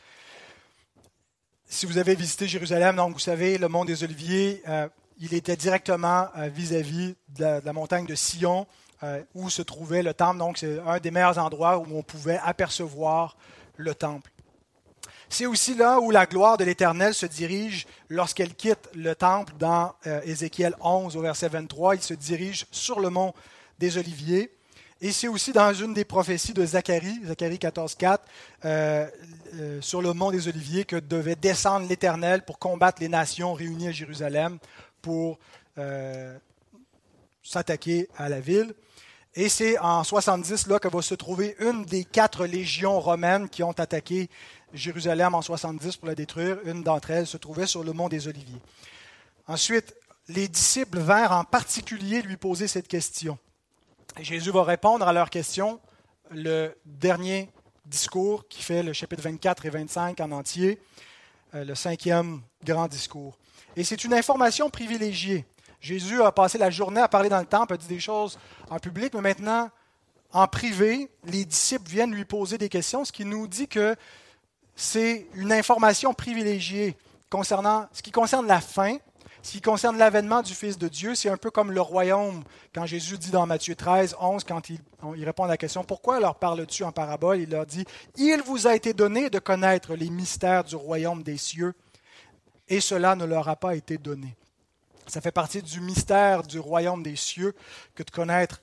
Si vous avez visité Jérusalem, donc vous savez, le mont des Oliviers, euh, il était directement vis-à-vis de, la montagne de Sion, où se trouvait le temple. Donc, c'est un des meilleurs endroits où on pouvait apercevoir le temple. C'est aussi là où la gloire de l'Éternel se dirige lorsqu'elle quitte le temple dans euh, Ézéchiel 11 au verset 23. Il se dirige sur le mont des Oliviers. Et c'est aussi dans une des prophéties de Zacharie, Zacharie 14, 4, sur le mont des Oliviers, que devait descendre l'Éternel pour combattre les nations réunies à Jérusalem pour euh, s'attaquer à la ville. Et c'est en 70 là que va se trouver une des quatre légions romaines qui ont attaqué Jérusalem en 70 pour la détruire. Une d'entre elles se trouvait sur le mont des Oliviers. Ensuite, les disciples vinrent en particulier lui poser cette question. Jésus va répondre à leur question, le dernier discours qui fait le chapitre 24 et 25 en entier, euh, le cinquième grand discours. Et c'est une information privilégiée. Jésus a passé la journée à parler dans le temple, a dit des choses en public, mais maintenant, en privé, les disciples viennent lui poser des questions, ce qui nous dit que c'est une information privilégiée concernant ce qui concerne la fin, ce qui concerne l'avènement du Fils de Dieu. C'est un peu comme le royaume, quand Jésus dit dans Matthieu 13, 11, quand il, répond à la question Pourquoi leur parles-tu en parabole? Il leur dit Il vous a été donné de connaître les mystères du royaume des cieux et cela ne leur a pas été donné. Ça fait partie du mystère du royaume des cieux que de connaître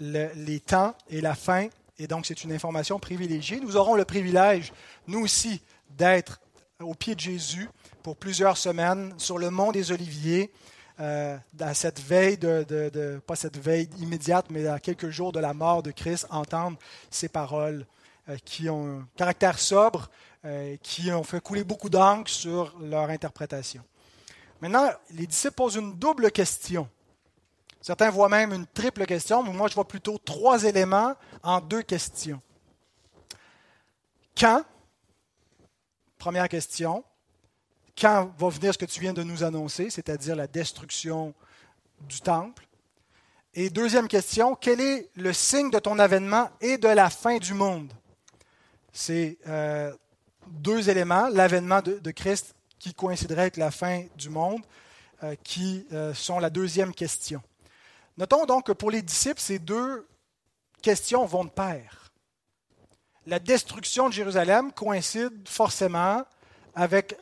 les temps et la fin, et donc c'est une information privilégiée. Nous aurons le privilège, nous aussi, d'être au pied de Jésus pour plusieurs semaines sur le mont des Oliviers, euh, à cette veille, de, pas cette veille immédiate, mais à quelques jours de la mort de Christ, entendre ces paroles euh, qui ont un caractère sobre, euh, qui ont fait couler beaucoup d'encre sur leur interprétation. Maintenant, les disciples posent une double question. Certains voient même une triple question, mais moi je vois plutôt trois éléments en deux questions. Quand Première question. Quand va venir ce que tu viens de nous annoncer, c'est-à-dire la destruction du temple? Et deuxième question, quel est le signe de ton avènement et de la fin du monde? C'est euh, deux éléments, l'avènement de, Christ qui coïnciderait avec la fin du monde, euh, qui euh, sont la deuxième question. Notons donc que pour les disciples, ces deux questions vont de pair. La destruction de Jérusalem coïncide forcément avec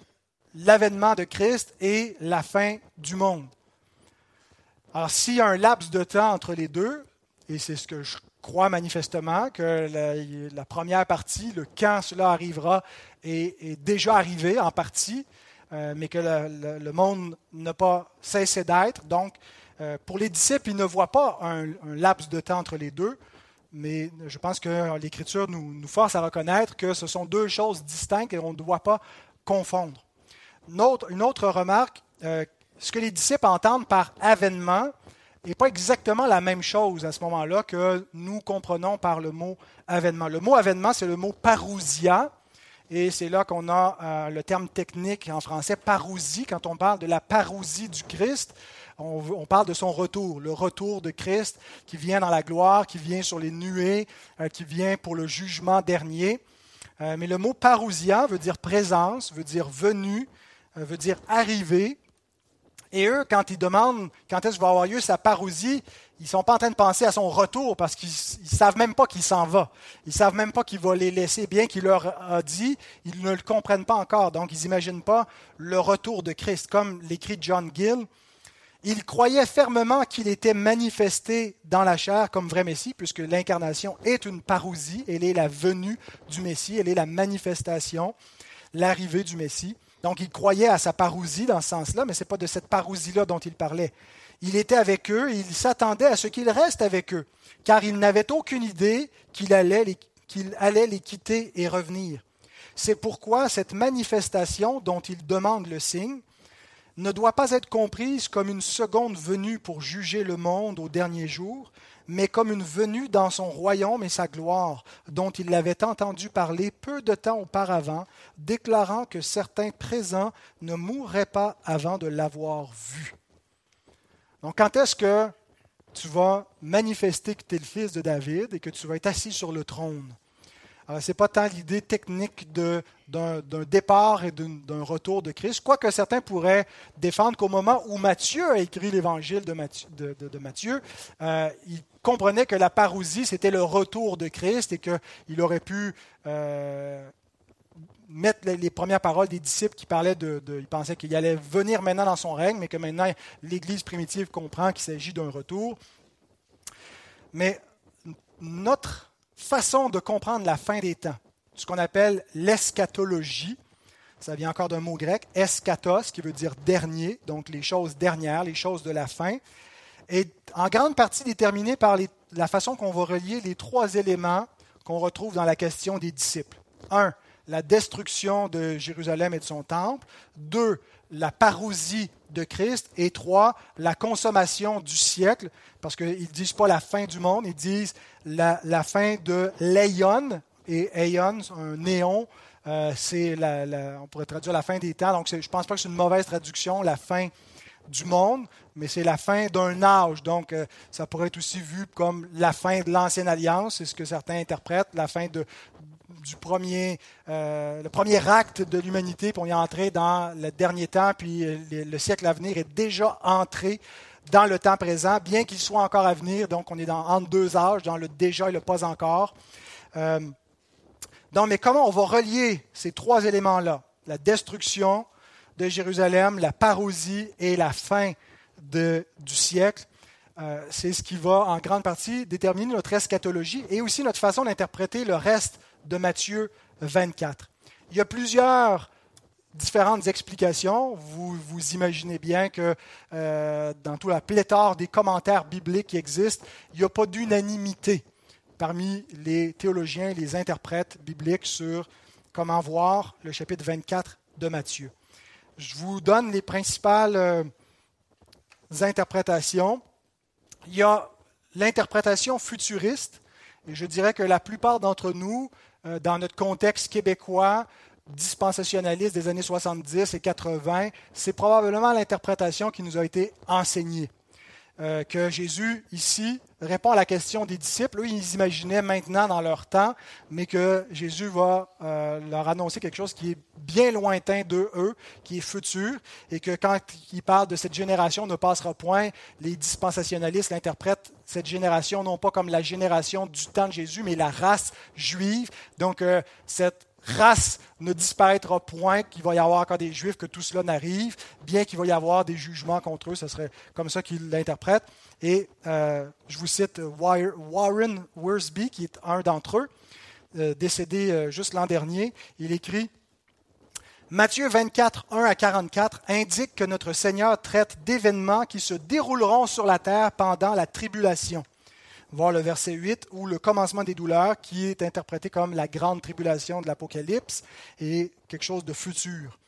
l'avènement de Christ et la fin du monde. Alors s'il y a un laps de temps entre les deux, et c'est ce que je croient manifestement que la, première partie, le quand cela arrivera, est, déjà arrivé en partie, euh, mais que le, monde n'a pas cessé d'être. Donc, euh, pour les disciples, ils ne voient pas un, laps de temps entre les deux, mais je pense que l'Écriture nous, force à reconnaître que ce sont deux choses distinctes et on ne doit pas confondre. Une autre, remarque, euh, ce que les disciples entendent par avènement, n'est pas exactement la même chose à ce moment-là que nous comprenons par le mot avènement. Le mot avènement, c'est le mot parousia, et c'est là qu'on a euh, le terme technique en français parousie. Quand on parle de la parousie du Christ, on, parle de son retour, le retour de Christ qui vient dans la gloire, qui vient sur les nuées, euh, qui vient pour le jugement dernier. Euh, mais le mot parousia veut dire présence, veut dire venu, veut dire arriver. Et eux, quand ils demandent quand est-ce que va avoir lieu sa parousie, ils ne sont pas en train de penser à son retour parce qu'ils ne savent même pas qu'il s'en va. Ils ne savent même pas qu'il va les laisser. Bien qu'il leur a dit, ils ne le comprennent pas encore. Donc, ils n'imaginent pas le retour de Christ. Comme l'écrit John Gill, ils croyaient fermement qu'il était manifesté dans la chair comme vrai Messie, puisque l'incarnation est une parousie. Elle est la venue du Messie, elle est la manifestation, l'arrivée du Messie. Donc il croyait à sa parousie dans ce sens-là, mais ce n'est pas de cette parousie-là dont il parlait. Il était avec eux il s'attendait à ce qu'il reste avec eux, car il n'avait aucune idée qu'il allait, qu'il allait les quitter et revenir. C'est pourquoi cette manifestation dont il demande le signe ne doit pas être comprise comme une seconde venue pour juger le monde au dernier jour, mais comme une venue dans son royaume et sa gloire, dont il avait entendu parler peu de temps auparavant, déclarant que certains présents ne mourraient pas avant de l'avoir vu. Donc quand est-ce que tu vas manifester que tu es le fils de David et que tu vas être assis sur le trône? Ce n'est pas tant l'idée technique d'un départ et d'un retour de Christ, quoique certains pourraient défendre qu'au moment où Matthieu a écrit l'évangile de Matthieu, euh, il comprenait que la parousie, c'était le retour de Christ et qu'il aurait pu euh, mettre les, premières paroles des disciples qui parlaient de, de ils pensaient qu'il allait venir maintenant dans son règne, mais que maintenant l'Église primitive comprend qu'il s'agit d'un retour. Mais notre façon de comprendre la fin des temps, ce qu'on appelle l'eschatologie. Ça vient encore d'un mot grec, eschatos, qui veut dire dernier, donc les choses dernières, les choses de la fin, est en grande partie déterminée par la façon qu'on va relier les trois éléments qu'on retrouve dans la question des disciples. Un, la destruction de Jérusalem et de son temple. Deux, la parousie de Christ. Et trois, la consommation du siècle, parce qu'ils ne disent pas la fin du monde, ils disent la, fin de l'Aeon. Et Aeon, un néon, euh, c'est, la, on pourrait traduire la fin des temps. Donc, je ne pense pas que c'est une mauvaise traduction, la fin du monde, mais c'est la fin d'un âge. Donc, euh, ça pourrait être aussi vu comme la fin de l'ancienne alliance, c'est ce que certains interprètent, la fin de, du premier, euh, le premier acte de l'humanité, puis on est entré dans le dernier temps, puis le, siècle à venir est déjà entré dans le temps présent, bien qu'il soit encore à venir. Donc, on est dans, entre deux âges, dans le déjà et le pas encore. Euh, donc, mais comment on va relier ces trois éléments-là? La destruction de Jérusalem, la parousie et la fin de, du siècle. Euh, c'est ce qui va en grande partie déterminer notre eschatologie et aussi notre façon d'interpréter le reste de Matthieu 24. Il y a plusieurs différentes explications. Vous, vous imaginez bien que euh, dans toute la pléthore des commentaires bibliques qui existent, il n'y a pas d'unanimité parmi les théologiens, les interprètes bibliques sur comment voir le chapitre 24 de Matthieu. Je vous donne les principales euh, interprétations. Il y a l'interprétation futuriste, et je dirais que la plupart d'entre nous dans notre contexte québécois, dispensationaliste des années 70 et 80, c'est probablement l'interprétation qui nous a été enseignée. Euh, que Jésus, ici, répond à la question des disciples. Eux, ils imaginaient maintenant dans leur temps, mais que Jésus va euh, leur annoncer quelque chose qui est bien lointain d'eux, eux, qui est futur, et que quand il parle de cette génération ne passera point, les dispensationalistes l'interprètent cette génération non pas comme la génération du temps de Jésus, mais la race juive. Donc, euh, cette race ne disparaîtra point, qu'il va y avoir encore des Juifs, que tout cela n'arrive, bien qu'il va y avoir des jugements contre eux. Ce serait comme ça qu'il l'interprète. Et euh, je vous cite Warren Worsby, qui est un d'entre eux, euh, décédé euh, juste l'an dernier. Il écrit Matthieu 24, 1 à 44 indique que notre Seigneur traite d'événements qui se dérouleront sur la terre pendant la tribulation voir le verset 8, où le commencement des douleurs, qui est interprété comme la grande tribulation de l'Apocalypse, est quelque chose de futur.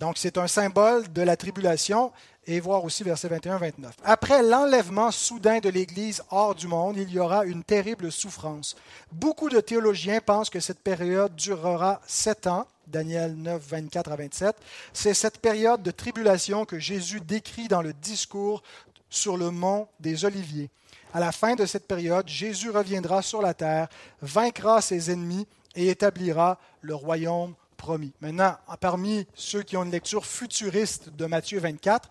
Donc c'est un symbole de la tribulation, et voir aussi verset 21-29. Après l'enlèvement soudain de l'Église hors du monde, il y aura une terrible souffrance. Beaucoup de théologiens pensent que cette période durera sept ans. Daniel 9, 24 à 27. C'est cette période de tribulation que Jésus décrit dans le discours sur le mont des Oliviers. À la fin de cette période, Jésus reviendra sur la terre, vaincra ses ennemis et établira le royaume promis. Maintenant, parmi ceux qui ont une lecture futuriste de Matthieu 24,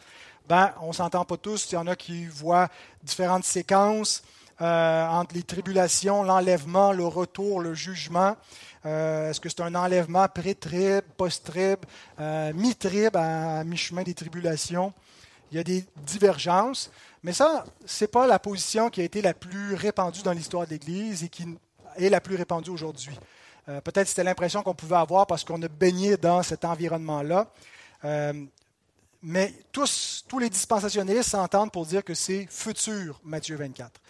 ben, on ne s'entend pas tous. Il y en a qui voient différentes séquences euh, entre les tribulations, l'enlèvement, le retour, le jugement. Euh, est-ce que c'est un enlèvement pré-trib, post-trib, euh, mi-trib, à mi-chemin des tribulations? Il y a des divergences. Mais ça, ce n'est pas la position qui a été la plus répandue dans l'histoire de l'Église et qui est la plus répandue aujourd'hui. Euh, peut-être c'était l'impression qu'on pouvait avoir parce qu'on a baigné dans cet environnement-là. Euh, mais tous, tous les dispensationnistes s'entendent pour dire que c'est futur, Matthieu 24.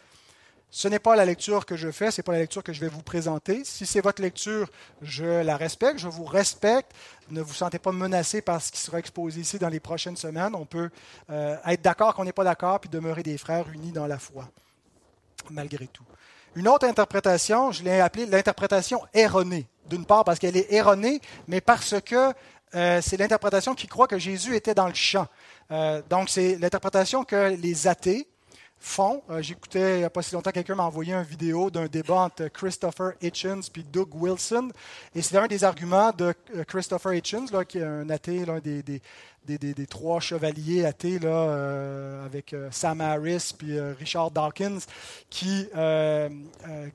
Ce n'est pas la lecture que je fais, ce n'est pas la lecture que je vais vous présenter. Si c'est votre lecture, je la respecte, je vous respecte. Ne vous sentez pas menacé par ce qui sera exposé ici dans les prochaines semaines. On peut euh, être d'accord qu'on n'est pas d'accord, puis demeurer des frères unis dans la foi, malgré tout. Une autre interprétation, je l'ai appelée l'interprétation erronée. D'une part parce qu'elle est erronée, mais parce que euh, c'est l'interprétation qui croit que Jésus était dans le champ. Euh, donc c'est l'interprétation que les athées, font. Euh, j'écoutais il n'y a pas si longtemps, quelqu'un m'a envoyé une vidéo d'un débat entre Christopher Hitchens et Doug Wilson. Et c'est un des arguments de euh, Christopher Hitchens, là, qui est un athée, l'un des, des, trois chevaliers athées là, euh, avec euh, Sam Harris puis euh, Richard Dawkins qui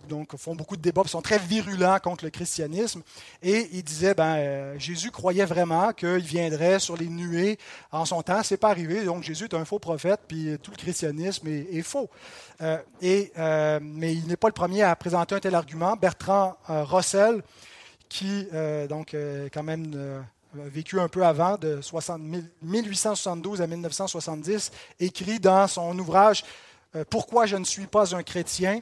donc font beaucoup de débats, sont très virulents contre le christianisme. Et ils disaient ben Jésus croyait vraiment qu'il viendrait sur les nuées en son temps. C'est pas arrivé. Donc Jésus est un faux prophète puis tout le christianisme est, est faux. et mais il n'est pas le premier à présenter un tel argument. Bertrand Russell qui donc quand même vécu un peu avant, de 1872 à 1970, écrit dans son ouvrage euh, Pourquoi je ne suis pas un chrétien?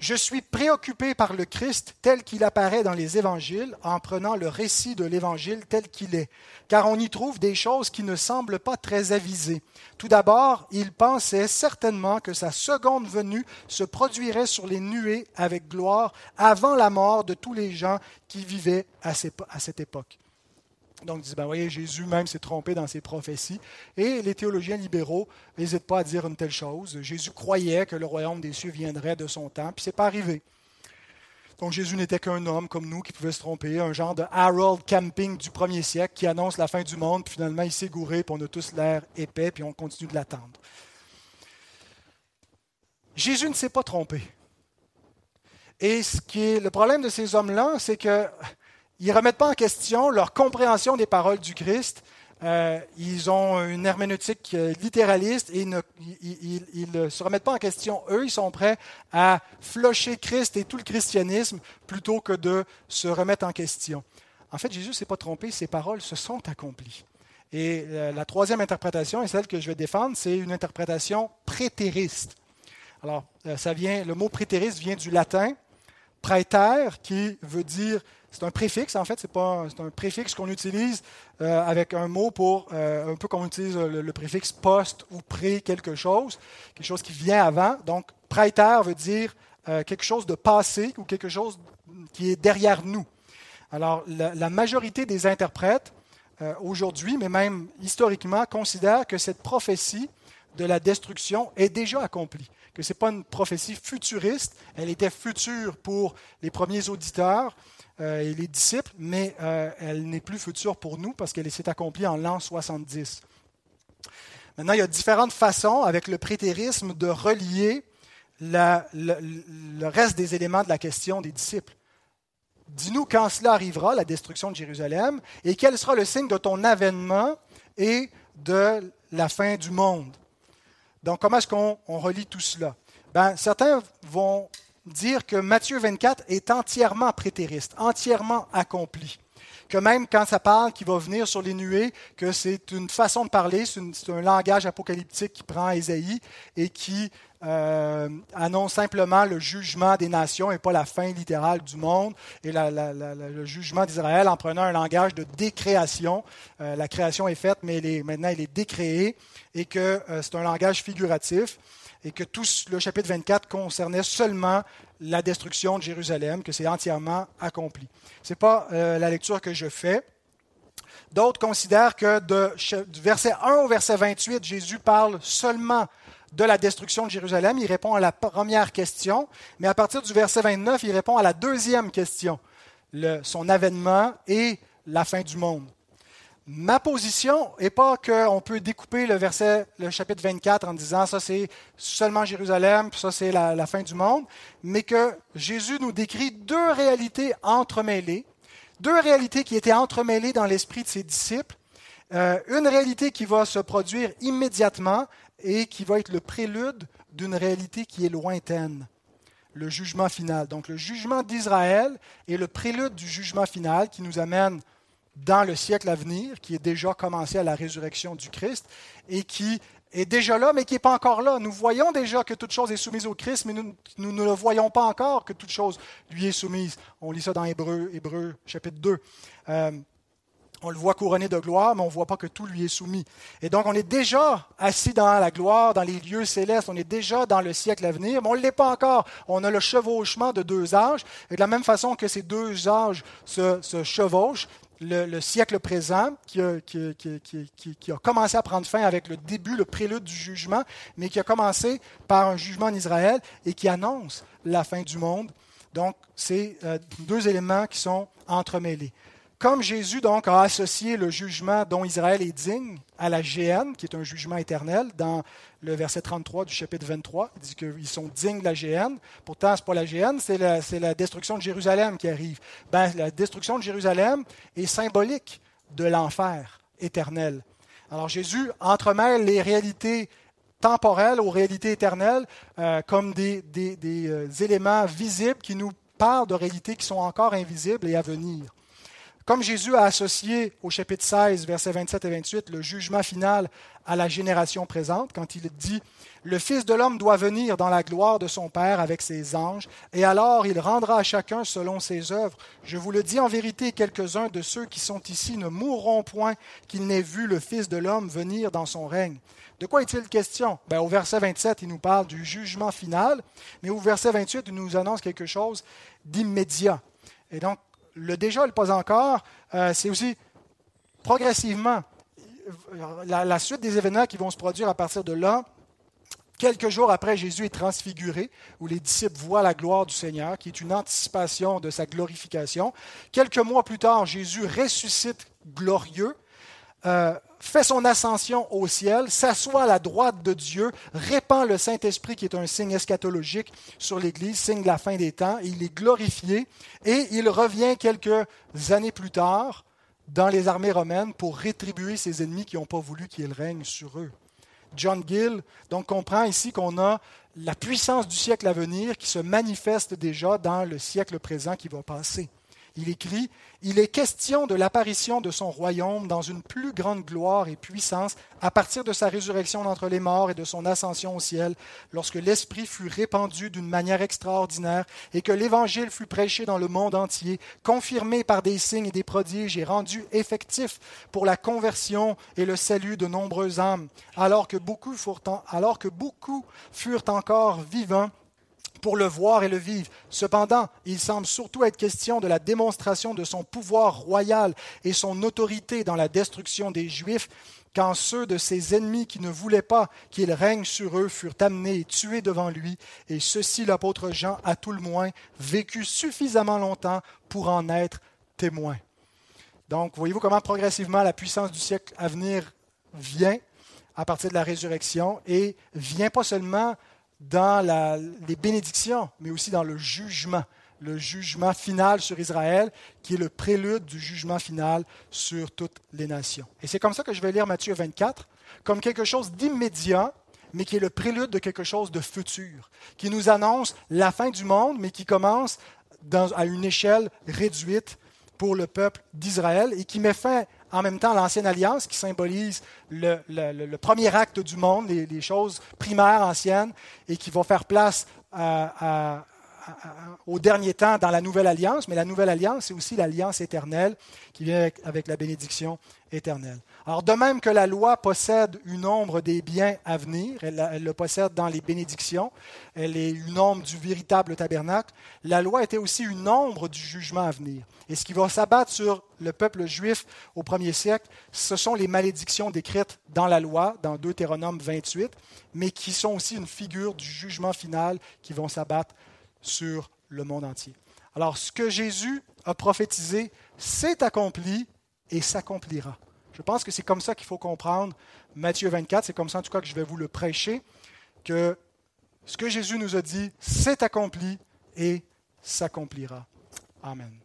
Je suis préoccupé par le Christ tel qu'il apparaît dans les évangiles en prenant le récit de l'évangile tel qu'il est, car on y trouve des choses qui ne semblent pas très avisées. Tout d'abord, il pensait certainement que sa seconde venue se produirait sur les nuées avec gloire avant la mort de tous les gens qui vivaient à cette époque. Donc, ils disent, ben, voyez, Jésus même s'est trompé dans ses prophéties. Et les théologiens libéraux n'hésitent pas à dire une telle chose. Jésus croyait que le royaume des cieux viendrait de son temps, puis ce n'est pas arrivé. Donc, Jésus n'était qu'un homme comme nous qui pouvait se tromper, un genre de Harold Camping du premier siècle qui annonce la fin du monde, puis finalement, il s'est gouré, puis on a tous l'air épais, puis on continue de l'attendre. Jésus ne s'est pas trompé. Et ce qui est le problème de ces hommes-là, c'est que ils ne remettent pas en question leur compréhension des paroles du Christ. Euh, ils ont une herméneutique euh, littéraliste et ils ne se remettent pas en question. Eux, ils sont prêts à flocher Christ et tout le christianisme plutôt que de se remettre en question. En fait, Jésus ne s'est pas trompé, ses paroles se sont accomplies. Et euh, la troisième interprétation, et celle que je vais défendre, c'est une interprétation prétériste. Alors, ça vient, le mot prétériste vient du latin praeter, qui veut dire c'est un préfixe, en fait, c'est pas c'est un préfixe qu'on utilise euh, avec un mot pour, euh, un peu comme on utilise le, préfixe post ou pré quelque chose, quelque chose qui vient avant. Donc, praeter veut dire euh, quelque chose de passé ou quelque chose qui est derrière nous. Alors, la, majorité des interprètes aujourd'hui, mais même historiquement, considèrent que cette prophétie de la destruction est déjà accomplie que ce n'est pas une prophétie futuriste, elle était future pour les premiers auditeurs, euh, et les disciples, mais euh, elle n'est plus future pour nous parce qu'elle s'est accomplie en l'an 70. Maintenant, il y a différentes façons avec le prétérisme de relier le, reste des éléments de la question des disciples. dis-nous quand cela arrivera, la destruction de Jérusalem, et quel sera le signe de ton avènement et de la fin du monde. Donc, comment est-ce qu'on relie tout cela? Ben, certains vont dire que Matthieu 24 est entièrement prétériste, entièrement accompli. Que même quand ça parle qu'il va venir sur les nuées, que c'est une façon de parler, c'est un langage apocalyptique qui prend Ésaïe et qui euh, annonce simplement le jugement des nations et pas la fin littérale du monde et le jugement d'Israël en prenant un langage de décréation. Euh, la création est faite, mais maintenant elle est décréée et que euh, c'est un langage figuratif et que tout le chapitre 24 concernait seulement la destruction de Jérusalem, que c'est entièrement accompli. Ce n'est pas la lecture que je fais. D'autres considèrent que de, du verset 1 au verset 28, Jésus parle seulement de la destruction de Jérusalem. Il répond à la première question, mais à partir du verset 29, il répond à la deuxième question, son avènement et la fin du monde. Ma position n'est pas qu'on peut découper le verset, le chapitre 24 en disant ça c'est seulement Jérusalem, ça c'est la, fin du monde, mais que Jésus nous décrit deux réalités entremêlées, deux réalités qui étaient entremêlées dans l'esprit de ses disciples, euh, une réalité qui va se produire immédiatement et qui va être le prélude d'une réalité qui est lointaine, le jugement final. Donc le jugement d'Israël est le prélude du jugement final qui nous amène dans le siècle à venir, qui est déjà commencé à la résurrection du Christ et qui est déjà là, mais qui n'est pas encore là. Nous voyons déjà que toute chose est soumise au Christ, mais nous, ne le voyons pas encore que toute chose lui est soumise. On lit ça dans Hébreu, Hébreu chapitre 2 on le voit couronné de gloire, mais on ne voit pas que tout lui est soumis. Et donc, on est déjà assis dans la gloire, dans les lieux célestes, on est déjà dans le siècle à venir, mais on ne l'est pas encore. On a le chevauchement de deux âges, et de la même façon que ces deux âges se, chevauchent, le, siècle présent, qui a, commencé à prendre fin avec le début, le prélude du jugement, mais qui a commencé par un jugement en Israël et qui annonce la fin du monde. Donc, c'est euh, deux éléments qui sont entremêlés. Comme Jésus donc a associé le jugement dont Israël est digne à la géhenne, qui est un jugement éternel, dans le verset 33 du chapitre 23, il dit qu'ils sont dignes de la géhenne. Pourtant, ce n'est pas la géhenne, c'est la, destruction de Jérusalem qui arrive. Ben, la destruction de Jérusalem est symbolique de l'enfer éternel. Alors Jésus entremêle les réalités temporelles aux réalités éternelles euh, comme des, euh, éléments visibles qui nous parlent de réalités qui sont encore invisibles et à venir. Comme Jésus a associé au chapitre 16, versets 27 et 28, le jugement final à la génération présente, quand il dit Le Fils de l'homme doit venir dans la gloire de son Père avec ses anges, et alors il rendra à chacun selon ses œuvres. Je vous le dis en vérité, quelques-uns de ceux qui sont ici ne mourront point qu'ils n'aient vu le Fils de l'homme venir dans son règne. De quoi est-il question? Ben, Au verset 27, il nous parle du jugement final, mais au verset 28, il nous annonce quelque chose d'immédiat. Et donc, le déjà, le pas encore, euh, c'est aussi progressivement la, suite des événements qui vont se produire à partir de là. Quelques jours après, Jésus est transfiguré, où les disciples voient la gloire du Seigneur, qui est une anticipation de sa glorification. Quelques mois plus tard, Jésus ressuscite glorieux. Euh, fait son ascension au ciel, s'assoit à la droite de Dieu, répand le Saint-Esprit qui est un signe eschatologique sur l'Église, signe de la fin des temps, il est glorifié et il revient quelques années plus tard dans les armées romaines pour rétribuer ses ennemis qui n'ont pas voulu qu'il règne sur eux. John Gill donc comprend ici qu'on a la puissance du siècle à venir qui se manifeste déjà dans le siècle présent qui va passer. Il écrit Il est question de l'apparition de son royaume dans une plus grande gloire et puissance à partir de sa résurrection d'entre les morts et de son ascension au ciel, lorsque l'Esprit fut répandu d'une manière extraordinaire et que l'Évangile fut prêché dans le monde entier, confirmé par des signes et des prodiges et rendu effectif pour la conversion et le salut de nombreuses âmes, alors que beaucoup furent, alors que beaucoup furent encore vivants pour le voir et le vivre. Cependant, il semble surtout être question de la démonstration de son pouvoir royal et son autorité dans la destruction des Juifs, quand ceux de ses ennemis qui ne voulaient pas qu'il règne sur eux furent amenés et tués devant lui, et ceci l'apôtre Jean, à tout le moins, vécut suffisamment longtemps pour en être témoin. Donc, voyez-vous comment progressivement la puissance du siècle à venir vient à partir de la résurrection et vient pas seulement dans les bénédictions, mais aussi dans le jugement, le jugement final sur Israël, qui est le prélude du jugement final sur toutes les nations. Et c'est comme ça que je vais lire Matthieu 24, comme quelque chose d'immédiat, mais qui est le prélude de quelque chose de futur, qui nous annonce la fin du monde, mais qui commence à une échelle réduite pour le peuple d'Israël et qui met fin en même temps l'Ancienne Alliance, qui symbolise le, premier acte du monde, les, choses primaires anciennes, et qui va faire place à, au dernier temps dans la nouvelle alliance, mais la nouvelle alliance, c'est aussi l'alliance éternelle qui vient avec, la bénédiction éternelle. Alors, de même que la loi possède une ombre des biens à venir, elle, le possède dans les bénédictions, elle est une ombre du véritable tabernacle, la loi était aussi une ombre du jugement à venir. Et ce qui va s'abattre sur le peuple juif au premier siècle, ce sont les malédictions décrites dans la loi, dans Deutéronome 28, mais qui sont aussi une figure du jugement final qui vont s'abattre sur le monde entier. Alors, ce que Jésus a prophétisé s'est accompli et s'accomplira. Je pense que c'est comme ça qu'il faut comprendre Matthieu 24, c'est comme ça en tout cas que je vais vous le prêcher, que ce que Jésus nous a dit s'est accompli et s'accomplira. Amen.